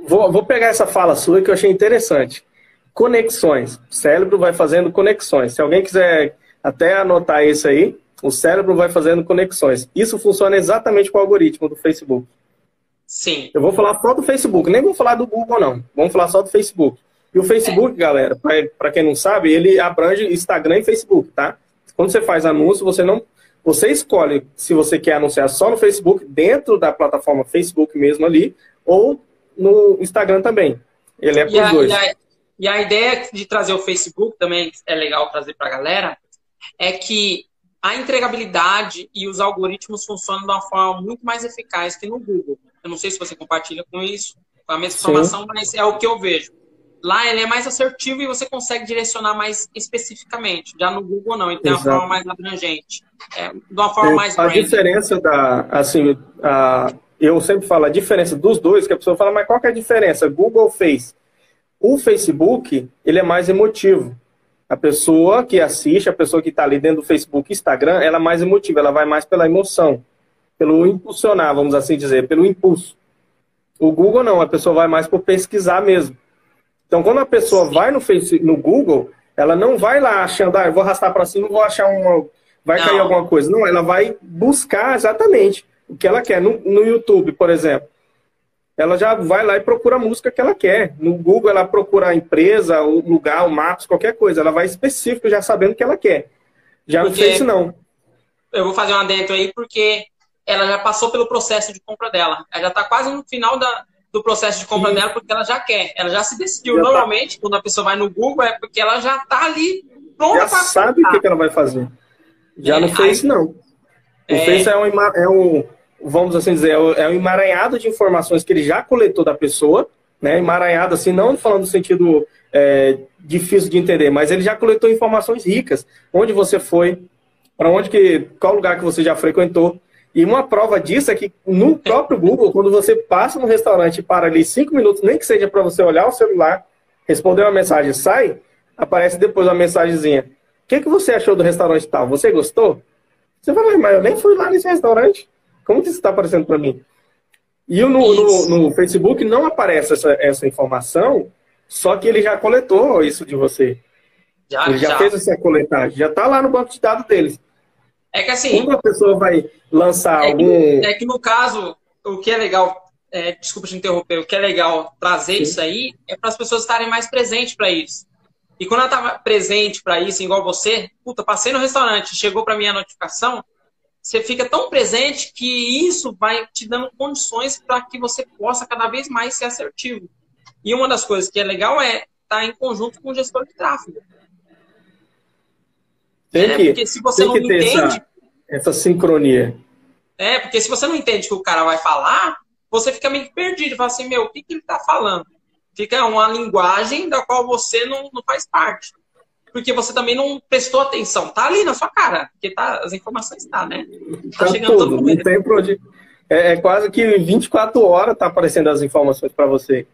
A: Vou, vou pegar essa fala sua que eu achei interessante. Conexões. O cérebro vai fazendo conexões. Se alguém quiser até anotar isso aí, o cérebro vai fazendo conexões. Isso funciona exatamente com o algoritmo do Facebook.
B: Sim.
A: Eu vou falar só do Facebook, nem vou falar do Google, não. Vamos falar só do Facebook. E o Facebook, é. galera, para quem não sabe, ele abrange Instagram e Facebook, tá? Quando você faz anúncio, você não. Você escolhe se você quer anunciar só no Facebook, dentro da plataforma Facebook mesmo ali, ou no Instagram também. Ele é para os dois.
B: E a, e a ideia de trazer o Facebook também é legal trazer para a galera, é que a entregabilidade e os algoritmos funcionam de uma forma muito mais eficaz que no Google. Eu não sei se você compartilha com isso, com a mesma informação, mas é o que eu vejo. Lá ele é mais assertivo e você consegue direcionar mais especificamente. Já no Google não, ele tem uma forma mais abrangente. É, de uma forma mais
A: A diferença da, assim, a, eu sempre falo a diferença dos dois, que a pessoa fala, mas qual que é a diferença? Google Face? O Facebook, ele é mais emotivo. A pessoa que assiste, a pessoa que está ali dentro do Facebook Instagram, ela é mais emotiva, ela vai mais pela emoção, pelo impulsionar, vamos assim dizer, pelo impulso. O Google não, a pessoa vai mais por pesquisar mesmo. Então, quando a pessoa vai no, Facebook, no Google, ela não vai lá achando, ah, eu vou arrastar para cima, vou achar uma. Vai não. cair alguma coisa. Não, ela vai buscar exatamente o que ela quer. No, no YouTube, por exemplo, ela já vai lá e procura a música que ela quer. No Google, ela procura a empresa, o lugar, o Maps, qualquer coisa. Ela vai específico já sabendo o que ela quer. Já porque no Face, não.
B: Eu vou fazer um adentro aí, porque ela já passou pelo processo de compra dela. Ela já está quase no final da, do processo de compra Sim. dela, porque ela já quer. Ela já se decidiu. Já tá. Normalmente, tá. quando a pessoa vai no Google, é porque ela já está ali pronta
A: para sabe o que, que, ela vai fazer. Já é, no Face, aí, não. O é... Face é um, é um vamos assim dizer, é, é um emaranhado de informações que ele já coletou da pessoa, né? Emaranhado assim, não falando no sentido é, difícil de entender, mas ele já coletou informações ricas. Onde você foi, para onde que, qual lugar que você já frequentou. E uma prova disso é que no próprio Google, quando você passa no restaurante e para ali cinco minutos, nem que seja para você olhar o celular, responder uma mensagem, sai, aparece depois uma mensagenzinha. O que, que você achou do restaurante tal? Você gostou? Você fala, mas eu nem fui lá nesse restaurante. Como que isso está aparecendo para mim? E no, no, no, Facebook não aparece essa, essa informação, só que ele já coletou isso de você. Já, ele já, já. fez essa coletagem, já está lá no banco de dados deles.
B: É que assim.
A: Quando a pessoa vai lançar
B: é
A: algum.
B: Que, é que no caso, o que é legal, é, desculpa te interromper, o que é legal trazer Sim. isso aí é para as pessoas estarem mais presentes para isso. E quando ela estava presente para isso, igual você, puta, passei no restaurante, chegou para mim a notificação, você fica tão presente que isso vai te dando condições para que você possa cada vez mais ser assertivo. E uma das coisas que é legal é estar tá em conjunto com o gestor de tráfego.
A: Tem é, que, porque se você não entende. Essa, essa sincronia.
B: É, porque se você não entende o que o cara vai falar, você fica meio perdido. Fala assim, meu, o que, que ele está falando? Fica uma linguagem da qual você não, não faz parte. Porque você também não prestou atenção. Tá ali na sua cara. Porque tá, as informações estão, tá, né?
A: Tá, tá chegando tudo. Não tem é, é, quase que 24 horas tá aparecendo as informações para você.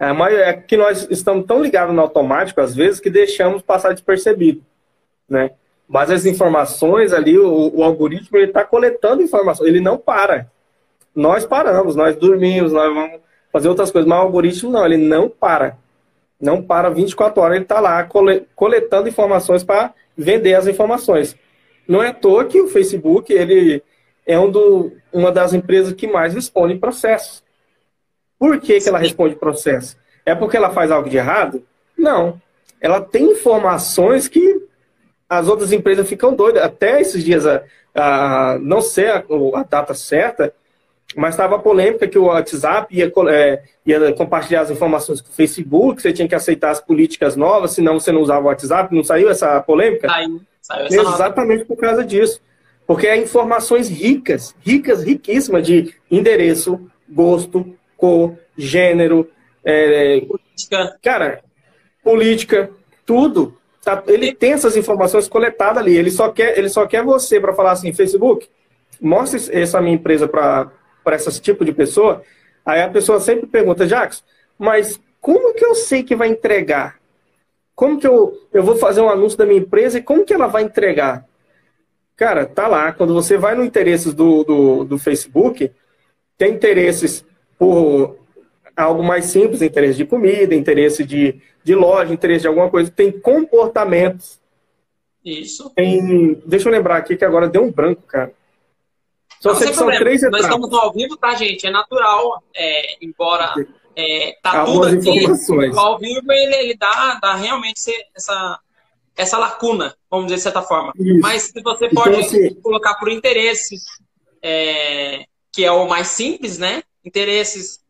A: É, mas é que nós estamos tão ligados no automático, às vezes, que deixamos passar despercebido. Né? Mas as informações ali, o, o algoritmo, ele está coletando informações, ele não para. Nós paramos, nós dormimos, nós vamos fazer outras coisas, mas o algoritmo não, ele não para. Não para 24 horas, ele está lá coletando informações para vender as informações. Não é à toa que o Facebook ele é um do, uma das empresas que mais responde processos. Por que, que ela responde processo? É porque ela faz algo de errado? Não. Ela tem informações que as outras empresas ficam doidas. Até esses dias, a, a não sei a, a data certa, mas estava a polêmica que o WhatsApp ia, é, ia, compartilhar as informações com o Facebook, você tinha que aceitar as políticas novas, senão você não usava o WhatsApp. Não saiu essa polêmica?
B: Saiu. saiu
A: essa Exatamente nova. por causa disso. Porque é informações ricas, ricas, riquíssimas de endereço, gosto, cor, gênero, é, política. cara, política, tudo. Tá, ele tem essas informações coletadas ali. Ele só quer, ele só quer você para falar assim, Facebook, mostre essa minha empresa para para esse tipo de pessoa, aí a pessoa sempre pergunta, Jackson, mas como que eu sei que vai entregar? Como que eu, eu vou fazer um anúncio da minha empresa e como que ela vai entregar? Cara, tá lá. Quando você vai no interesses do, do, do Facebook, tem interesses por algo mais simples, interesse de comida, interesse de, de loja, interesse de alguma coisa. Tem comportamentos.
B: Isso.
A: Tem, deixa eu lembrar aqui que agora deu um branco, cara.
B: Só sei que são três etapas. Nós estamos ao vivo, tá, gente? É natural, é, embora é, tá Algumas tudo aqui, informações. ao vivo ele, ele dá, dá realmente essa, essa lacuna, vamos dizer de certa forma. Isso. Mas se você então, pode então, colocar por interesses, é, que é o mais simples, né? Interesses.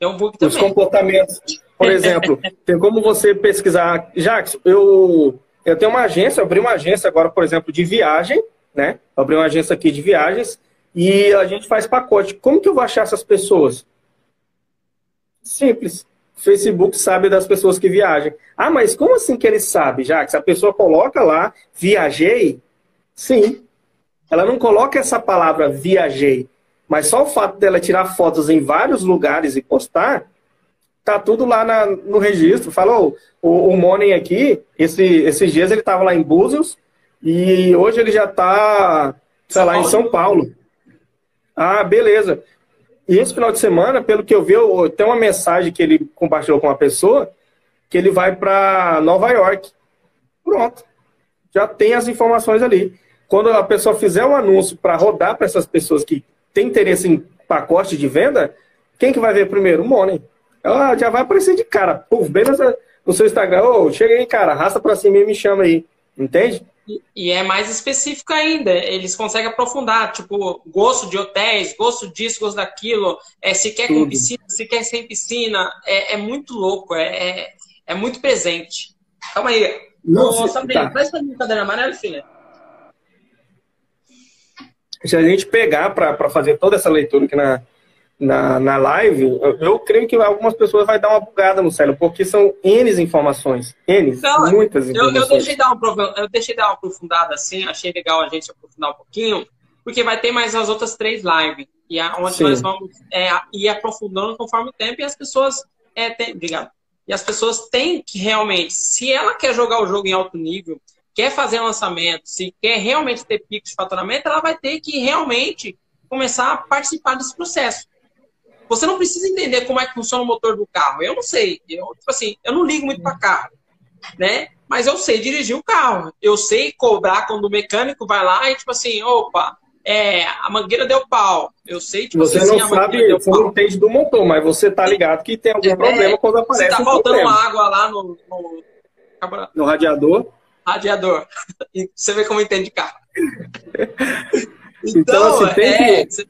B: Tem um book
A: também. Os comportamentos. Por exemplo, tem como você pesquisar. Jackson, eu, eu tenho uma agência, eu abri uma agência agora, por exemplo, de viagem né? Abri uma agência aqui de viagens e a gente faz pacote. Como que eu vou achar essas pessoas? Simples. Facebook sabe das pessoas que viajam. Ah, mas como assim que ele sabe, já? Que se a pessoa coloca lá, viajei, sim. Ela não coloca essa palavra viajei. Mas só o fato dela tirar fotos em vários lugares e postar, tá tudo lá na, no registro. Falou, o, o aqui, esse, esses dias ele estava lá em Búzios, e hoje ele já está, sei lá, em São Paulo. Ah, beleza. E esse final de semana, pelo que eu vi, tem uma mensagem que ele compartilhou com uma pessoa que ele vai para Nova York. Pronto. Já tem as informações ali. Quando a pessoa fizer um anúncio para rodar para essas pessoas que têm interesse em pacote de venda, quem que vai ver primeiro? O Money. Ela já vai aparecer de cara. Puf, bem no seu Instagram. Ô, oh, chega aí, cara. Arrasta para cima e me chama aí. Entende?
B: E é mais específico ainda, eles conseguem aprofundar, tipo, gosto de hotéis, gosto disso, gosto daquilo, é, se quer com piscina, se quer sem piscina, é, é muito louco, é, é, é, muito presente. Calma aí. Não, Ô, Sabrina, tá. um caderno amarelo, filha.
A: Se a gente pegar para fazer toda essa leitura aqui na, na, na live, eu, eu, creio que algumas pessoas vai dar uma bugada no cérebro, porque são N informações. N, então, muitas informações.
B: Eu, eu, deixei dar uma, eu deixei dar uma aprofundada assim, achei legal a gente aprofundar um pouquinho, porque vai ter mais as outras três lives, e a, onde Sim. nós vamos é, ir aprofundando conforme o tempo, e as pessoas. É, tem, obrigado. E as pessoas têm que realmente, se ela quer jogar o jogo em alto nível, quer fazer lançamento, se quer realmente ter picos de faturamento, ela vai ter que realmente começar a participar desse processo. Você não precisa entender como é que funciona o motor do carro. Eu não sei. Eu, tipo assim, eu não ligo muito para carro, né? mas eu sei dirigir o carro. Eu sei cobrar quando o mecânico vai lá e, tipo assim, opa, é, a mangueira deu pau. Eu sei, tipo
A: Você
B: assim,
A: não sabe, você não entende do motor, mas você tá ligado que tem algum é, problema quando aparece. Se tá
B: um faltando problema. água lá no, no,
A: no radiador.
B: Radiador. E você vê como entende carro.
A: então, então assim, tem é, que...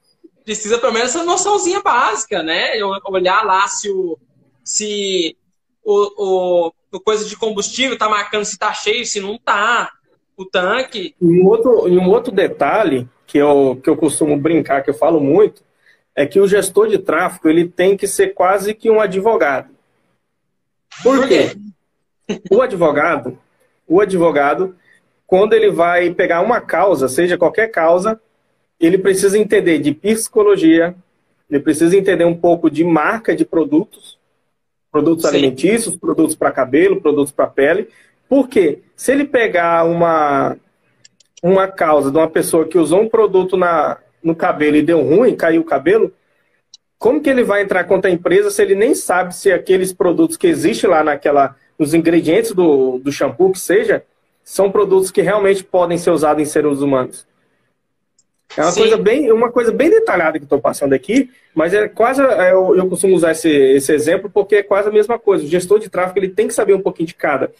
B: precisa pelo menos essa noçãozinha básica, né? Olhar lá se o. Se o, o, o coisa de combustível tá marcando se tá cheio, se não tá. O tanque.
A: E um outro, e um outro detalhe que eu, que eu costumo brincar, que eu falo muito, é que o gestor de tráfego ele tem que ser quase que um advogado. Por quê? O advogado, o advogado, quando ele vai pegar uma causa, seja qualquer causa, ele precisa entender de psicologia, ele precisa entender um pouco de marca de produtos, produtos Sim. alimentícios, produtos para cabelo, produtos para pele. Por quê? Se ele pegar uma, uma causa de uma pessoa que usou um produto na, no cabelo e deu ruim, caiu o cabelo, como que ele vai entrar contra a empresa se ele nem sabe se aqueles produtos que existem lá naquela, nos ingredientes do, do shampoo, que seja, são produtos que realmente podem ser usados em seres humanos? É uma coisa, bem, uma coisa bem detalhada que estou passando aqui, mas é quase. É, eu, eu costumo usar esse, esse exemplo porque é quase a mesma coisa. O gestor de tráfego ele tem que saber um pouquinho de cada.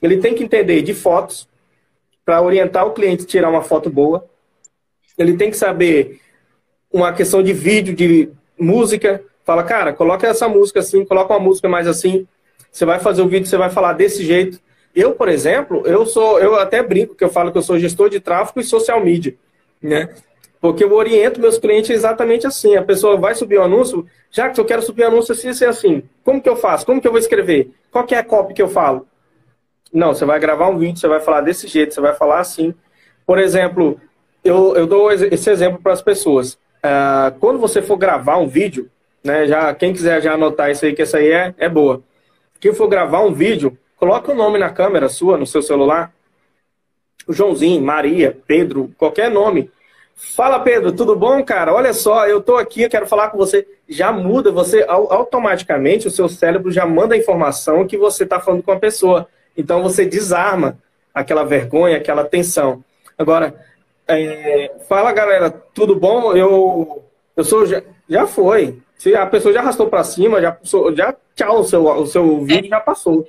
A: Ele tem que entender de fotos, para orientar o cliente a tirar uma foto boa. Ele tem que saber uma questão de vídeo, de música. Fala, cara, coloca essa música assim, coloca uma música mais assim. Você vai fazer o vídeo, você vai falar desse jeito. Eu, por exemplo, eu sou, eu até brinco que eu falo que eu sou gestor de tráfego e social media, né? Porque eu oriento meus clientes exatamente assim. A pessoa vai subir o um anúncio, já que eu quero subir um anúncio assim, assim, assim. Como que eu faço? Como que eu vou escrever? Qual que é a copy que eu falo? Não, você vai gravar um vídeo, você vai falar desse jeito, você vai falar assim. Por exemplo, eu, eu dou esse exemplo para as pessoas. Uh, quando você for gravar um vídeo, né, já, quem quiser já anotar isso aí, que essa aí é, é boa. Quem for gravar um vídeo, coloque o um nome na câmera sua, no seu celular. Joãozinho, Maria, Pedro, qualquer nome. Fala, Pedro, tudo bom, cara? Olha só, eu tô aqui, eu quero falar com você. Já muda, você automaticamente, o seu cérebro já manda a informação que você está falando com a pessoa. Então você desarma aquela vergonha, aquela tensão. Agora, é, fala galera, tudo bom? Eu, eu sou. Já, já foi. Se a pessoa já arrastou para cima, já, já tchau, o seu, o seu vídeo é, já passou.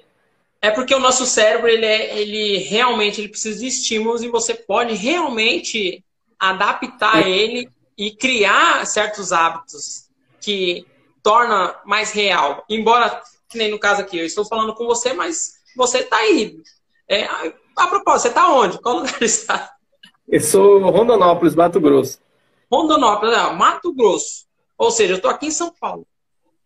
B: É porque o nosso cérebro, ele, é, ele realmente ele precisa de estímulos e você pode realmente adaptar é. ele e criar certos hábitos que torna mais real. Embora, que nem no caso aqui, eu estou falando com você, mas você está aí. É, a propósito, você está onde? Qual lugar está?
A: Eu sou Rondonópolis, Mato Grosso.
B: Rondonópolis, não, Mato Grosso. Ou seja, eu estou aqui em São Paulo.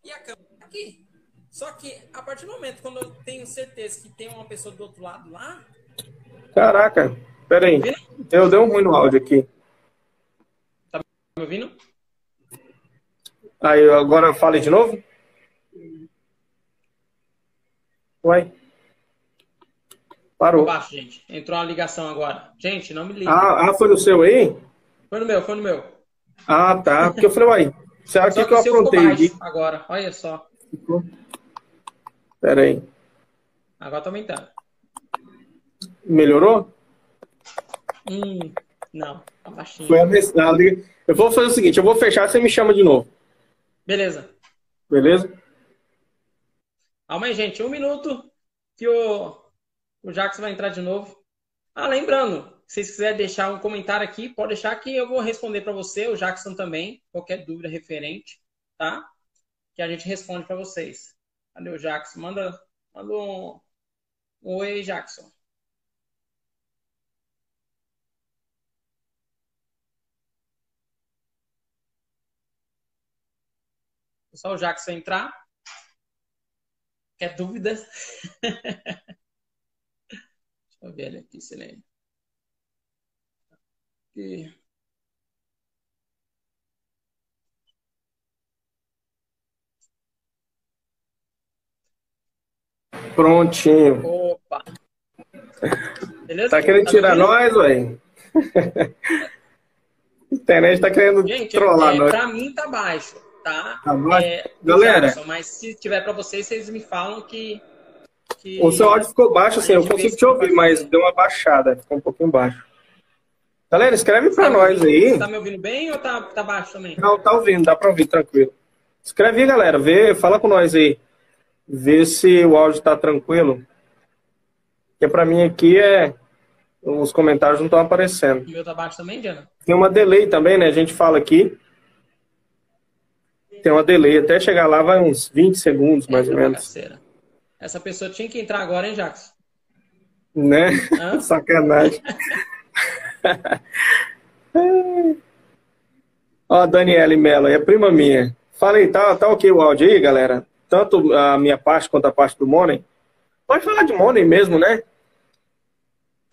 B: E a câmera tá aqui. Só que a partir do momento quando eu tenho certeza que tem uma pessoa do outro lado lá.
A: Caraca, pera aí. Eu dei um ruim no áudio aqui.
B: Tá me ouvindo?
A: Aí, agora fale de novo. Uai. Parou.
B: Baixo, gente. Entrou uma ligação agora. Gente, não me liga.
A: Ah, ah, foi no seu aí?
B: Foi no meu, foi no meu.
A: Ah, tá. Porque eu falei, uai, será que, que eu aprontei aqui?
B: Agora, olha só.
A: Ficou. Pera aí.
B: Agora tá aumentando.
A: Melhorou?
B: Hum, não, tá baixinho.
A: Foi a Eu vou fazer o seguinte, eu vou fechar, você me chama de novo.
B: Beleza.
A: Beleza?
B: Calma aí, gente. Um minuto que o o Jackson vai entrar de novo. Ah, lembrando, se vocês quiserem deixar um comentário aqui, pode deixar que eu vou responder para você, o Jackson também, qualquer dúvida referente, tá? Que a gente responde para vocês. Cadê o Jackson? Manda, manda um, um oi, Jackson. Só o Jackson entrar. Quer dúvidas? Deixa eu ver ele aqui, se ele... Aqui.
A: Prontinho.
B: Opa.
A: Beleza? Tá querendo tá tirar nós, velho? internet tá querendo Gente, trollar
B: é,
A: nós.
B: Pra mim tá baixo, tá?
A: Tá? É, Galera.
B: mas se tiver pra vocês, vocês me falam que que.
A: O seu áudio ficou baixo, assim, eu consigo te ouvir, mas deu uma baixada, ficou um pouquinho baixo. Galera, escreve para tá nós
B: ouvindo,
A: aí.
B: Você tá me ouvindo bem ou tá, tá baixo também?
A: Não, tá ouvindo, dá para ouvir tranquilo. Escreve aí, galera, vê, fala com nós aí. Vê se o áudio tá tranquilo. Porque para mim aqui é. Os comentários não estão aparecendo.
B: O meu tá baixo também, Diana?
A: Tem uma delay também, né? A gente fala aqui. Tem uma delay. Até chegar lá vai uns 20 segundos, mais ou menos.
B: Essa pessoa tinha que entrar agora, hein, Jackson?
A: Né? Sacanagem. Ó, a Daniela Mello, é prima minha. Fala aí, tá, tá ok o áudio aí, galera? Tanto a minha parte quanto a parte do Money. Pode falar de Money mesmo, né?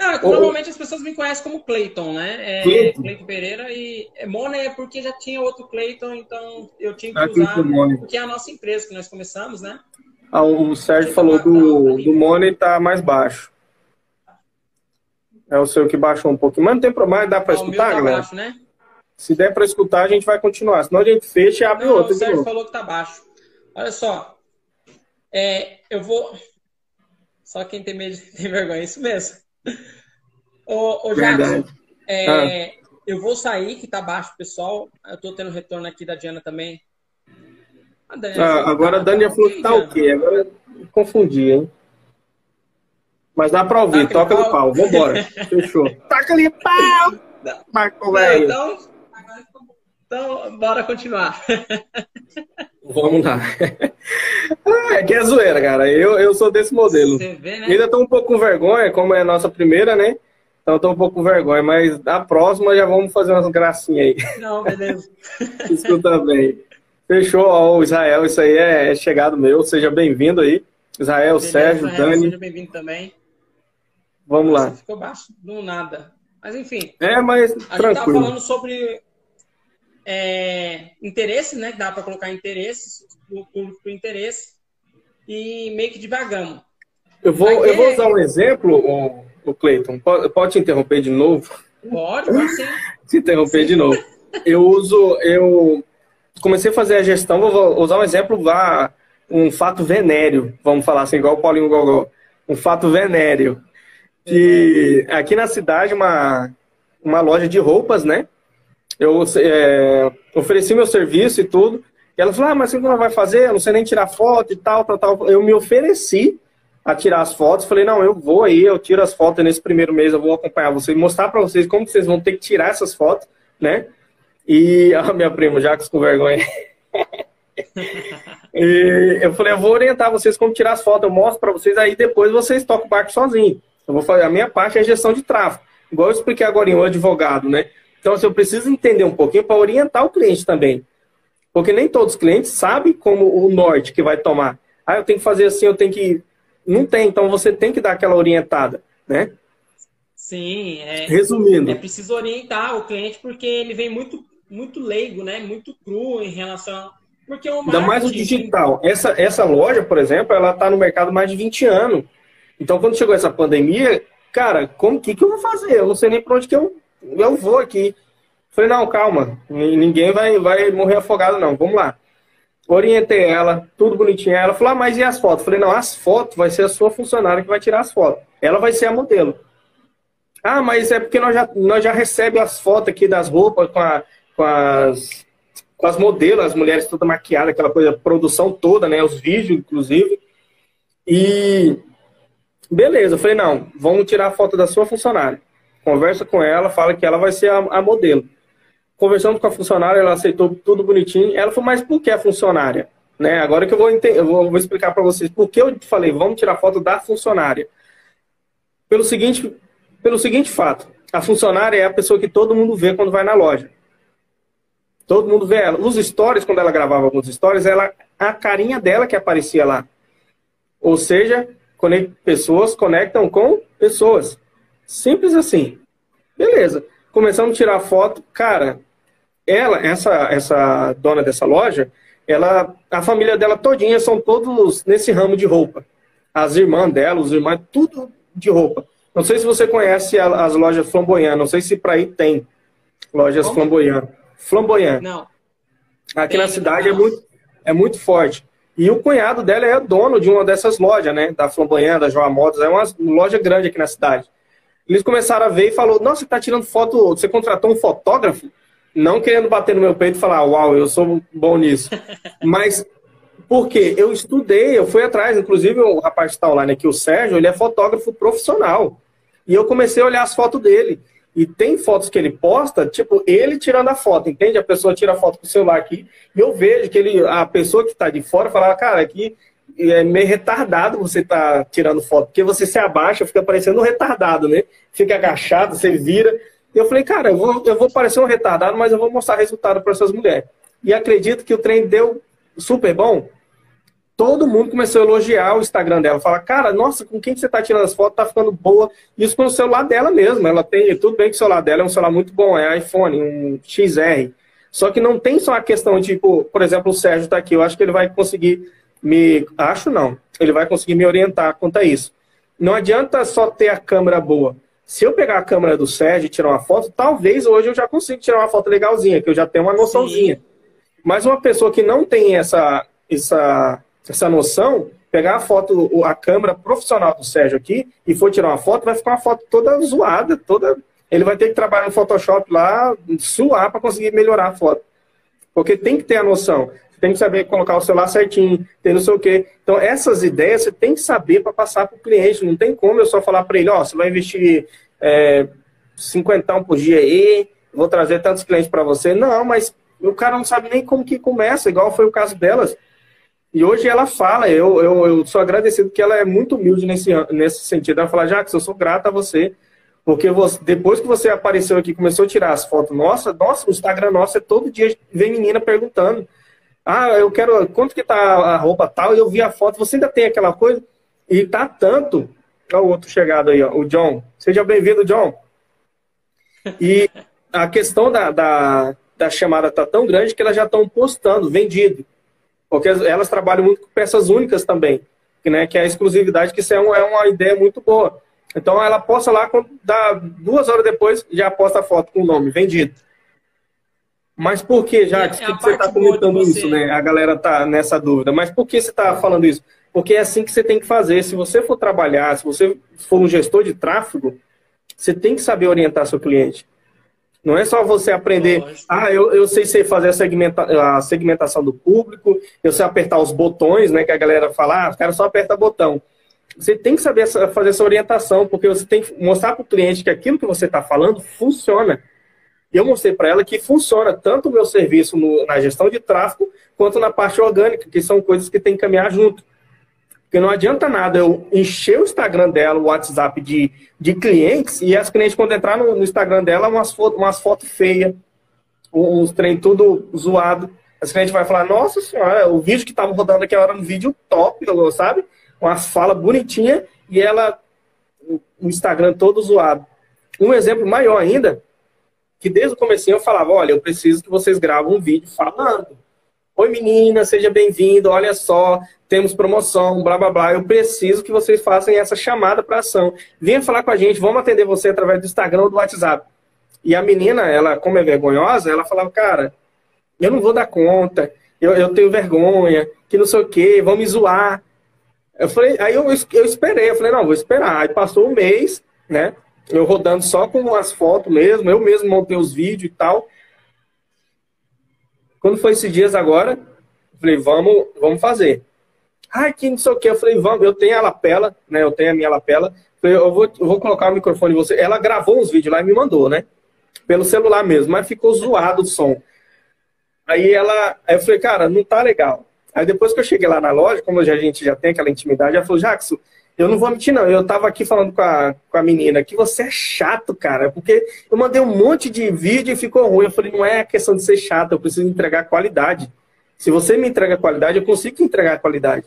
B: Ah, normalmente as pessoas me conhecem como Clayton, né? É, Clayton. Clayton Pereira e é, Money é porque já tinha outro Clayton, então eu tinha que ah, usar, porque é a nossa empresa que nós começamos, né?
A: Ah, o Sérgio falou do, do Money tá mais baixo. É o seu que baixou um pouquinho, mas não tem problema, dá para ah, escutar, tá? Baixo, né? Se der para escutar, a gente vai continuar. Senão a gente fecha e abre não, outro.
B: O Sérgio falou que tá baixo. Olha só, é, eu vou. Só quem tem medo tem vergonha, é isso mesmo. Ô, ô Jackson, é, ah. eu vou sair, que tá baixo, pessoal. Eu tô tendo retorno aqui da Diana também.
A: A ah, agora a Dani falou que tá o quê? Agora eu confundi, hein? Mas dá pra ouvir, toca no pau. Vambora. Fechou. Taca ali pau!
B: Marco, velho. Então, então, bora continuar.
A: Vamos lá. Ah, é que é zoeira, cara. Eu, eu sou desse modelo. Vê, né? Ainda tô um pouco com vergonha, como é a nossa primeira, né? Então tô um pouco com vergonha, mas da próxima já vamos fazer umas gracinhas
B: aí. Não, beleza.
A: Escuta bem. Fechou, ó, Israel, isso aí é, é chegado meu. Seja bem-vindo aí. Israel, beleza, Sérgio, Israel, Dani.
B: Seja bem-vindo também.
A: Vamos
B: Nossa,
A: lá.
B: Ficou baixo do nada. Mas enfim.
A: É, mas
B: a tranquilo. gente tava falando sobre é, interesse, né? Dá para colocar interesses, o público do interesse, e meio que devagamos.
A: Eu vou, eu vou usar um exemplo, o, o Cleiton. Pode, pode te interromper de novo?
B: Pode, pode sim.
A: te interromper sim. de novo. Eu uso, eu comecei a fazer a gestão, vou usar um exemplo, vá, um fato venéreo, vamos falar assim, igual o Paulinho Gogó. Um fato venéreo. Que aqui na cidade, uma, uma loja de roupas, né? Eu é, ofereci meu serviço e tudo. E ela falou: Ah, mas o que ela vai fazer? Eu não sei nem tirar foto e tal, tal, tal. Eu me ofereci a tirar as fotos. Falei: Não, eu vou aí, eu tiro as fotos nesse primeiro mês, eu vou acompanhar vocês, mostrar para vocês como vocês vão ter que tirar essas fotos, né? E a minha prima, Jacques, com vergonha. e eu falei: Eu vou orientar vocês como tirar as fotos, eu mostro para vocês, aí depois vocês tocam o barco sozinho. Eu vou fazer a minha parte é gestão de tráfego. Igual eu expliquei agora em um advogado, né? Então, assim, eu preciso entender um pouquinho para orientar o cliente também. Porque nem todos os clientes sabem como o norte que vai tomar. Ah, eu tenho que fazer assim, eu tenho que. Não tem, então você tem que dar aquela orientada, né?
B: Sim, é.
A: Resumindo.
B: É preciso orientar o cliente porque ele vem muito, muito leigo, né? Muito cru em relação. Porque o
A: Ainda mais o digital. Essa, essa loja, por exemplo, ela está no mercado mais de 20 anos. Então, quando chegou essa pandemia, cara, como que, que eu vou fazer? Eu não sei nem para onde que eu eu vou aqui. Falei, não, calma, ninguém vai, vai morrer afogado, não. Vamos lá. Orientei ela, tudo bonitinho. Ela falou, ah, mas e as fotos? Falei, não, as fotos vai ser a sua funcionária que vai tirar as fotos. Ela vai ser a modelo. Ah, mas é porque nós já, nós já recebemos as fotos aqui das roupas com, a, com, as, com as modelos, as mulheres toda maquiadas, aquela coisa, produção toda, né? Os vídeos, inclusive. E beleza, falei, não, vamos tirar a foto da sua funcionária conversa com ela, fala que ela vai ser a, a modelo. Conversando com a funcionária, ela aceitou tudo bonitinho. Ela falou, mas por que a funcionária? Né? Agora que eu vou, eu vou, vou explicar para vocês por que eu falei, vamos tirar foto da funcionária. Pelo seguinte, pelo seguinte fato, a funcionária é a pessoa que todo mundo vê quando vai na loja. Todo mundo vê ela. Os stories, quando ela gravava alguns stories, ela, a carinha dela que aparecia lá. Ou seja, pessoas conectam com pessoas. Simples assim. Beleza. Começamos a tirar foto. Cara, ela, essa, essa dona dessa loja, ela, a família dela todinha são todos nesse ramo de roupa. As irmãs dela, os irmãos, tudo de roupa. Não sei se você conhece as lojas Flamboyant, não sei se para aí tem lojas Como? Flamboyant. Flamboyant.
B: Não.
A: Aqui tem, na cidade é muito, é muito forte. E o cunhado dela é dono de uma dessas lojas, né? Da Flamboyant, da Joa Modas, é uma loja grande aqui na cidade. Eles começaram a ver e falou: Nossa, você tá tirando foto, você contratou um fotógrafo? Não querendo bater no meu peito e falar, uau, eu sou bom nisso. Mas porque eu estudei, eu fui atrás, inclusive o rapaz que está online aqui, o Sérgio, ele é fotógrafo profissional. E eu comecei a olhar as fotos dele. E tem fotos que ele posta, tipo, ele tirando a foto, entende? A pessoa tira a foto com o celular aqui, e eu vejo que ele, a pessoa que está de fora fala, cara, aqui é meio retardado você tá tirando foto, porque você se abaixa, fica parecendo um retardado, né? Fica agachado, você vira. Eu falei, cara, eu vou, eu vou parecer um retardado, mas eu vou mostrar resultado para essas mulheres. E acredito que o trem deu super bom todo mundo começou a elogiar o Instagram dela. Fala, cara, nossa, com quem você tá tirando as fotos, tá ficando boa. Isso com o celular dela mesmo. Ela tem, tudo bem que o celular dela é um celular muito bom, é iPhone, um XR. Só que não tem só a questão, tipo, por exemplo, o Sérgio tá aqui, eu acho que ele vai conseguir me. Acho não. Ele vai conseguir me orientar quanto a isso. Não adianta só ter a câmera boa. Se eu pegar a câmera do Sérgio e tirar uma foto, talvez hoje eu já consiga tirar uma foto legalzinha, que eu já tenho uma noçãozinha. Sim. Mas uma pessoa que não tem essa, essa essa noção, pegar a foto, a câmera profissional do Sérgio aqui e for tirar uma foto, vai ficar uma foto toda zoada, toda. Ele vai ter que trabalhar no Photoshop lá, suar para conseguir melhorar a foto. Porque tem que ter a noção. Tem que saber colocar o celular certinho, tem não sei o quê. Então, essas ideias você tem que saber para passar para o cliente. Não tem como eu só falar para ele, ó, oh, você vai investir é, 50 por dia aí, vou trazer tantos clientes para você. Não, mas o cara não sabe nem como que começa, igual foi o caso delas. E hoje ela fala, eu, eu, eu sou agradecido que ela é muito humilde nesse, nesse sentido. Ela fala, Jacques, eu sou grata a você, porque você, depois que você apareceu aqui, começou a tirar as fotos nossa, nossa, o Instagram nosso é todo dia vem menina perguntando. Ah, eu quero, quanto que tá a roupa tal? E eu vi a foto, você ainda tem aquela coisa? E tá tanto. Olha o outro chegado aí, ó, o John. Seja bem-vindo, John. E a questão da, da, da chamada tá tão grande que elas já estão postando, vendido. Porque elas trabalham muito com peças únicas também, né, que é a exclusividade, que isso é, um, é uma ideia muito boa. Então ela posta lá, dá duas horas depois, já posta a foto com o nome, vendido. Mas por que, Jacques? É, por que, você está comentando você... isso, né? A galera tá nessa dúvida. Mas por que você está falando isso? Porque é assim que você tem que fazer. Se você for trabalhar, se você for um gestor de tráfego, você tem que saber orientar seu cliente. Não é só você aprender, ah, eu, eu sei, sei fazer a, segmenta, a segmentação do público, eu sei apertar os botões, né? Que a galera fala, ah, o cara só aperta botão. Você tem que saber fazer essa orientação, porque você tem que mostrar para o cliente que aquilo que você está falando funciona. E eu mostrei para ela que funciona tanto o meu serviço no, na gestão de tráfego, quanto na parte orgânica, que são coisas que tem que caminhar junto. Porque não adianta nada eu encher o Instagram dela, o WhatsApp de, de clientes, e as clientes, quando entrar no, no Instagram dela, umas fotos umas foto feias, uns trem tudo zoado. As clientes vai falar, nossa senhora, o vídeo que estava rodando aqui era um vídeo top, sabe? Umas falas bonitinhas, e ela, o Instagram todo zoado. Um exemplo maior ainda, que desde o começo eu falava, olha, eu preciso que vocês gravam um vídeo falando. Oi menina, seja bem-vindo, olha só, temos promoção, blá blá blá. Eu preciso que vocês façam essa chamada para ação. Venha falar com a gente, vamos atender você através do Instagram ou do WhatsApp. E a menina, ela, como é vergonhosa, ela falava, cara, eu não vou dar conta, eu, eu tenho vergonha, que não sei o quê, vão me zoar. Eu falei, aí eu, eu esperei, eu falei, não, vou esperar. Aí passou um mês, né? Eu rodando só com as fotos mesmo, eu mesmo montei os vídeos e tal. Quando foi esses dias agora, falei, vamos, vamos fazer. Ai, que não sei o que. Eu falei, vamos, eu tenho a lapela, né? Eu tenho a minha lapela. Falei, eu vou, eu vou colocar o microfone em você. Ela gravou uns vídeos lá e me mandou, né? Pelo celular mesmo, mas ficou zoado o som. Aí ela, aí eu falei, cara, não tá legal. Aí depois que eu cheguei lá na loja, como a gente já tem aquela intimidade, ela falou, Jackson, eu não vou mentir, não. Eu tava aqui falando com a, com a menina que você é chato, cara, porque eu mandei um monte de vídeo e ficou ruim. Eu falei, não é questão de ser chato, eu preciso entregar qualidade. Se você me entrega qualidade, eu consigo entregar qualidade.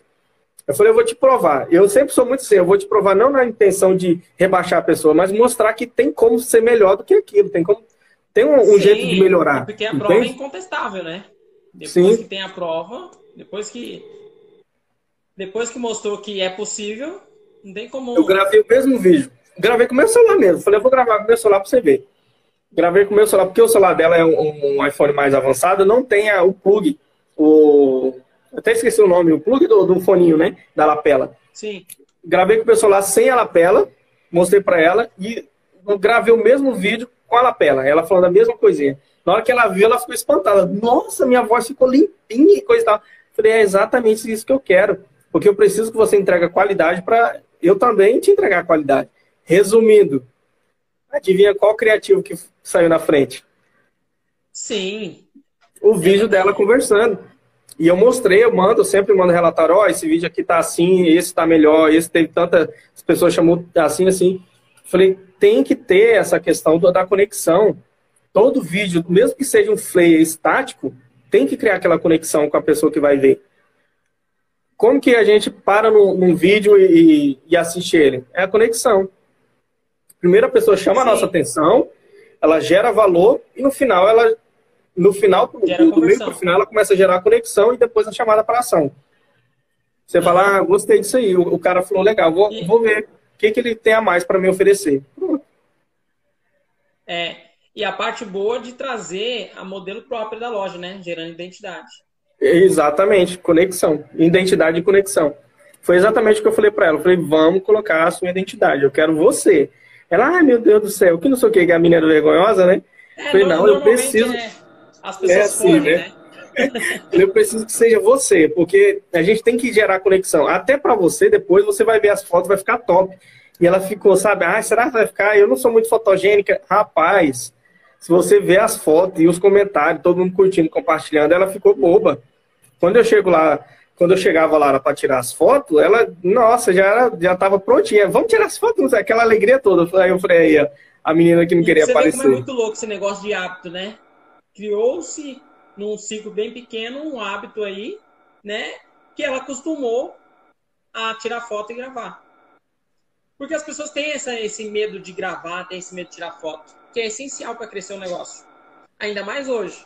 A: Eu falei, eu vou te provar. Eu sempre sou muito assim, eu vou te provar não na intenção de rebaixar a pessoa, mas mostrar que tem como ser melhor do que aquilo, tem como tem um, Sim, jeito de melhorar.
B: Porque a entende? prova é incontestável, né? Depois Sim. que tem a prova, depois que depois que mostrou que é possível, não tem como.
A: Eu gravei o mesmo vídeo. Gravei com o meu celular mesmo. Falei, eu vou gravar com o meu celular pra você ver. Gravei com o meu celular, porque o celular dela é um, um iPhone mais avançado, não tem a, o plug, o até esqueci o nome, o plug do, do foninho, né? Da lapela.
B: Sim.
A: Gravei com o pessoal lá sem a lapela, mostrei para ela e gravei o mesmo vídeo com a lapela. Ela falando a mesma coisinha. Na hora que ela viu, ela ficou espantada. Nossa, minha voz ficou limpinha e coisa e tal. Falei, é exatamente isso que eu quero. Porque eu preciso que você entregue qualidade para eu também te entregar qualidade. Resumindo, adivinha qual criativo que saiu na frente?
B: Sim.
A: O vídeo dela conversando. E eu mostrei, eu mando, eu sempre mando relatório, ó, oh, esse vídeo aqui tá assim, esse tá melhor, esse teve tanta. As pessoas chamou assim, assim. Falei, tem que ter essa questão da conexão. Todo vídeo, mesmo que seja um flyer estático, tem que criar aquela conexão com a pessoa que vai ver. Como que a gente para num, num vídeo e, e, assiste ele? É a conexão. Primeiro a pessoa chama Sim. a nossa atenção, ela gera valor e no final ela no final do, do meio para o final ela começa a gerar a conexão e depois a chamada para ação. Você uhum. fala, ah, gostei disso aí, o, o cara falou legal, vou, e... vou ver o que, que ele tem a mais para me oferecer.
B: É, e a parte boa de trazer a modelo próprio da loja, né? Gerando identidade.
A: Exatamente, conexão. Identidade e conexão. Foi exatamente o que eu falei para ela. Eu falei, vamos colocar a sua identidade. Eu quero você. Ela, ai meu Deus do céu, que não sei o que, que a menina vergonhosa, né?
B: É, eu falei, não, eu preciso. É, as pessoas é assim, né? né?
A: eu preciso que seja você, porque a gente tem que gerar conexão. Até para você, depois você vai ver as fotos, vai ficar top. E ela ficou, sabe, ah, será que vai ficar? Eu não sou muito fotogênica. Rapaz, se você vê as fotos e os comentários, todo mundo curtindo, compartilhando, ela ficou boba. Quando eu chego lá, quando eu chegava lá para tirar as fotos, ela, nossa, já era, já estava prontinha. Vamos tirar as fotos, aquela alegria toda. Aí eu falei, aí, a menina que não queria
B: você
A: aparecer.
B: Vê como é muito louco esse negócio de hábito, né? Criou-se num ciclo bem pequeno um hábito aí, né? Que ela acostumou a tirar foto e gravar. Porque as pessoas têm essa, esse medo de gravar, têm esse medo de tirar foto que é essencial para crescer o negócio. Ainda mais hoje.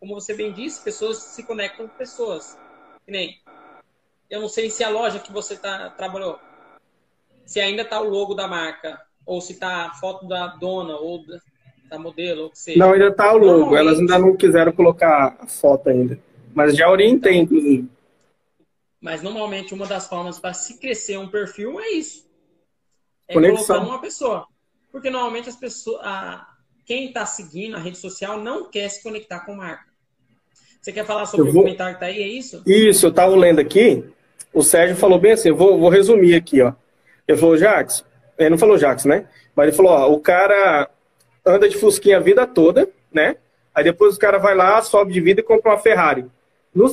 B: Como você bem disse, pessoas se conectam com pessoas. Que nem. Eu não sei se a loja que você tá, trabalhou, se ainda tá o logo da marca, ou se tá a foto da dona, ou da, da modelo, ou que seja.
A: Não, ainda tá o logo. Elas ainda não quiseram colocar a foto ainda. Mas já orientei, então, inclusive.
B: Mas normalmente uma das formas para se crescer um perfil é isso. É Conexão. colocando uma pessoa. Porque normalmente as pessoas, a, quem está seguindo a rede social não quer se conectar com marca. Você quer falar sobre vou... o comentário que está aí, é isso?
A: Isso, eu estava lendo aqui. O Sérgio falou bem assim, eu vou, vou resumir aqui, ó. Ele falou, Jax, ele não falou Jax, né? Mas ele falou, ó, o cara anda de Fusquinha a vida toda, né? Aí depois o cara vai lá, sobe de vida e compra uma Ferrari. No,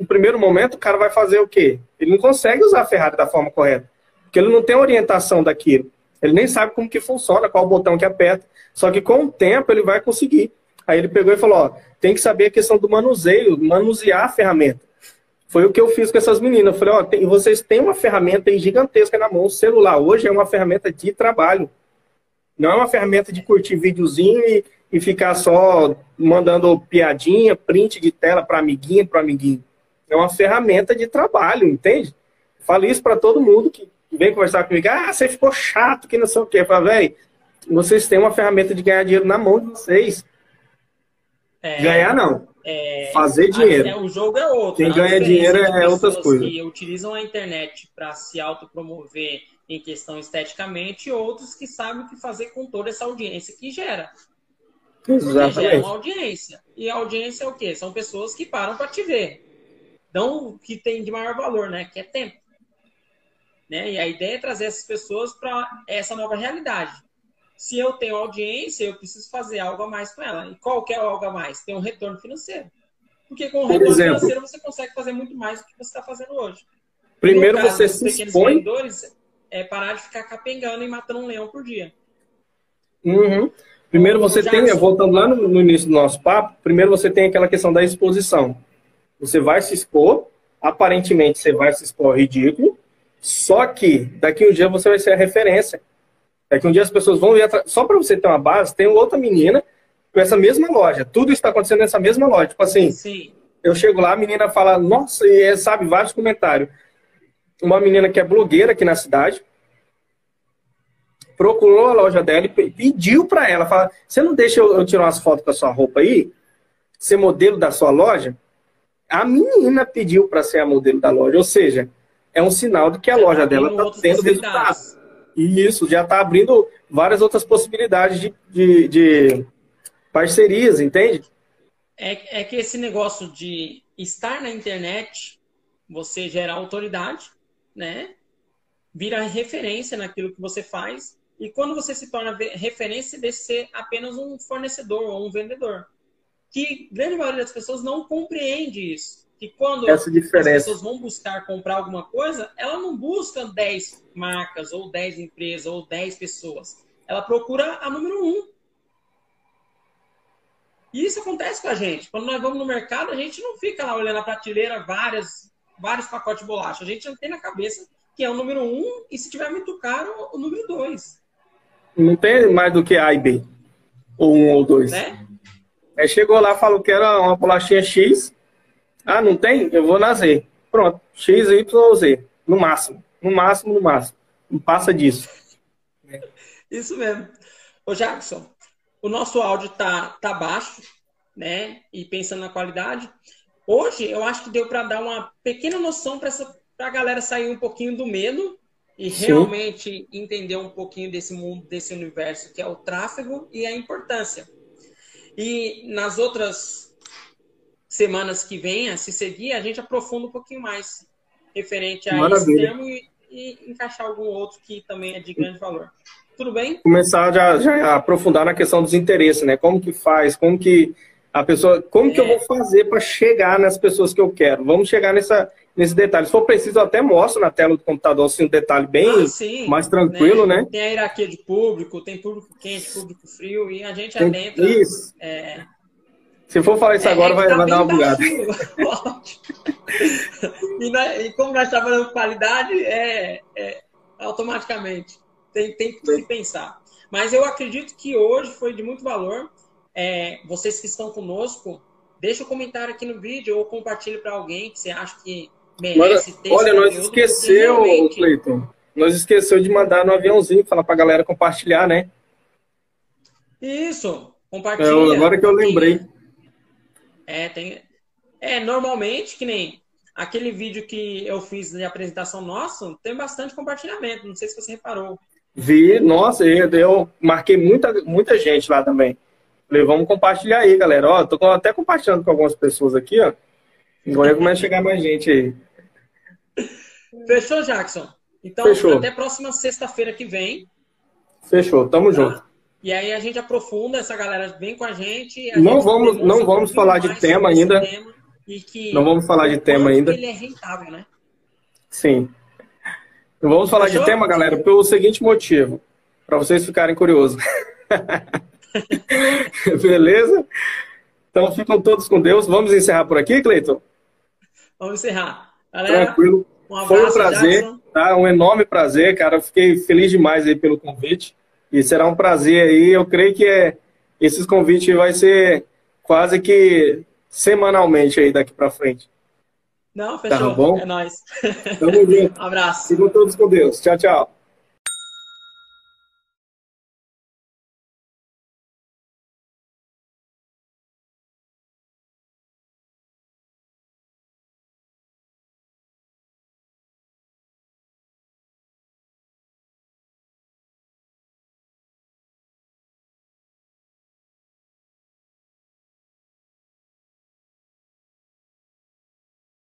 A: no primeiro momento, o cara vai fazer o quê? Ele não consegue usar a Ferrari da forma correta. Porque ele não tem orientação daquilo. Ele nem sabe como que funciona, qual botão que aperta. Só que com o tempo ele vai conseguir. Aí ele pegou e falou: ó, tem que saber a questão do manuseio, manusear a ferramenta. Foi o que eu fiz com essas meninas. Eu falei: ó, tem, vocês têm uma ferramenta gigantesca na mão. O celular hoje é uma ferramenta de trabalho. Não é uma ferramenta de curtir videozinho e, e ficar só mandando piadinha, print de tela para amiguinha, para amiguinho. É uma ferramenta de trabalho, entende? Falo isso para todo mundo que vem conversar comigo, ah, você ficou chato, que não sei o quê. Fala, velho, vocês têm uma ferramenta de ganhar dinheiro na mão de vocês. É, ganhar não. É, Fazer dinheiro.
B: É, o jogo é outro.
A: Quem ganha dinheiro é outras coisas.
B: que utilizam a internet para se autopromover em questão esteticamente, e outros que sabem o que fazer com toda essa audiência que gera.
A: Exatamente.
B: Porque gera uma audiência. E a audiência é o quê? São pessoas que param para te ver. Dão o que tem de maior valor, né? Que é tempo. Né? E a ideia é trazer essas pessoas para essa nova realidade. Se eu tenho audiência, eu preciso fazer algo a mais com ela. E qual que é algo a mais? Tem um retorno financeiro. Porque com o retorno exemplo, financeiro você consegue fazer muito mais do que você está fazendo hoje.
A: Primeiro caso, você se expõe...
B: é parar de ficar capengando e matando um leão por dia.
A: Uhum. Primeiro você tem, voltando lá no, no, início do nosso papo, primeiro você tem aquela questão da exposição. Você vai se expor, aparentemente você vai se expor ridículo, só que daqui um dia você vai ser a referência. Daqui um dia as pessoas vão ver. Só para você ter uma base, tem outra menina com essa mesma loja. Tudo está acontecendo nessa mesma loja. Tipo assim,
B: Sim.
A: eu chego lá, a menina fala, nossa, e é, sabe vários comentários. Uma menina que é blogueira aqui na cidade procurou a loja dela e pediu para ela, fala, você não deixa eu, tirar umas fotos com a sua roupa aí? Ser modelo da sua loja? a menina pediu para ser a modelo da loja, ou seja, é um sinal de que a loja dela está tendo resultado. E isso já está abrindo várias outras possibilidades de, de, de parcerias, entende?
B: É, é que esse negócio de estar na internet, você gera autoridade, né? Vira referência naquilo que você faz. E quando você se torna referência, de ser apenas um fornecedor ou um vendedor. Que grande maioria das pessoas não compreende isso. Que quando as pessoas vão buscar comprar alguma coisa, ela não busca 10 marcas, ou 10 empresas, ou 10 pessoas. Ela procura a número um. E isso acontece com a gente. Quando nós vamos no mercado, a gente não fica lá olhando a prateleira, várias, vários pacotes de bolacha. A gente já tem na cabeça que é o número um e se tiver muito caro, o número dois.
A: Não tem mais do que A e B. Ou um ou dois.
B: Né?
A: Aí chegou lá, falou que era uma bolachinha X. Ah, não tem? Eu vou na Z. Pronto. X, Y ou Z. No máximo. No máximo, no máximo. Não passa disso.
B: Isso mesmo. Ô Jackson, o nosso áudio tá, tá baixo, né? E pensando na qualidade. Hoje eu acho que deu para dar uma pequena noção para a galera sair um pouquinho do medo e Sim. realmente entender um pouquinho desse mundo, desse universo que é o tráfego e a importância. E nas outras semanas que vêm, se seguir, a gente aprofunda um pouquinho mais referente a Maravilha. esse termo e, e encaixar algum outro que também é de grande valor. Tudo bem?
A: Começar já, já aprofundar na questão dos interesses, né? Como que faz, como que a pessoa, como é. que eu vou fazer para chegar nas pessoas que eu quero? Vamos chegar nessa, nesse detalhe. Se for preciso, eu até mostro na tela do computador assim, um detalhe bem ah, mais tranquilo, né? né?
B: Tem a hierarquia de público, tem público quente, público frio, e a gente adentra.
A: Isso. É... Se for falar isso é, agora, vai, tá vai dar uma bugada.
B: e, e, como nós trabalhamos com qualidade, é, é automaticamente tem, tem que pensar. Mas eu acredito que hoje foi de muito valor. É, vocês que estão conosco, deixa um comentário aqui no vídeo ou compartilhe para alguém que você acha que merece
A: ter Olha, nós esqueceu, realmente... Cleiton, nós esqueceu de mandar no aviãozinho, falar para a galera compartilhar, né?
B: Isso, compartilha. É,
A: agora que eu lembrei.
B: É, tem... É, normalmente, que nem aquele vídeo que eu fiz de apresentação nosso, tem bastante compartilhamento. Não sei se você reparou.
A: Vi, nossa, eu marquei muita, muita gente lá também. Falei, vamos compartilhar aí, galera. Ó, tô até compartilhando com algumas pessoas aqui, ó. Agora começa a chegar mais gente aí.
B: Fechou, Jackson? Então, Fechou. até próxima sexta-feira que vem.
A: Fechou, tamo tá? junto.
B: E aí a gente aprofunda, essa galera vem com a gente.
A: A não gente vamos, não vamos falar de tema ainda. Tema não vamos falar de tema ainda.
B: Ele é rentável, né?
A: Sim. Vamos falar Fechou? de tema, galera, pelo seguinte motivo, para vocês ficarem curiosos. Beleza? Então ficam todos com Deus. Vamos encerrar por aqui, Cleiton?
B: Vamos encerrar. Galera,
A: Tranquilo. Um abraço, Foi um prazer, Jackson. tá? Um enorme prazer, cara. Fiquei feliz demais aí pelo convite. E será um prazer aí. Eu creio que é, esses convites vai ser quase que semanalmente aí daqui para frente.
B: Não, tá fechou. Tá bom? É nóis.
A: Tamo junto.
B: um abraço.
A: Sigam todos com Deus. Tchau, tchau.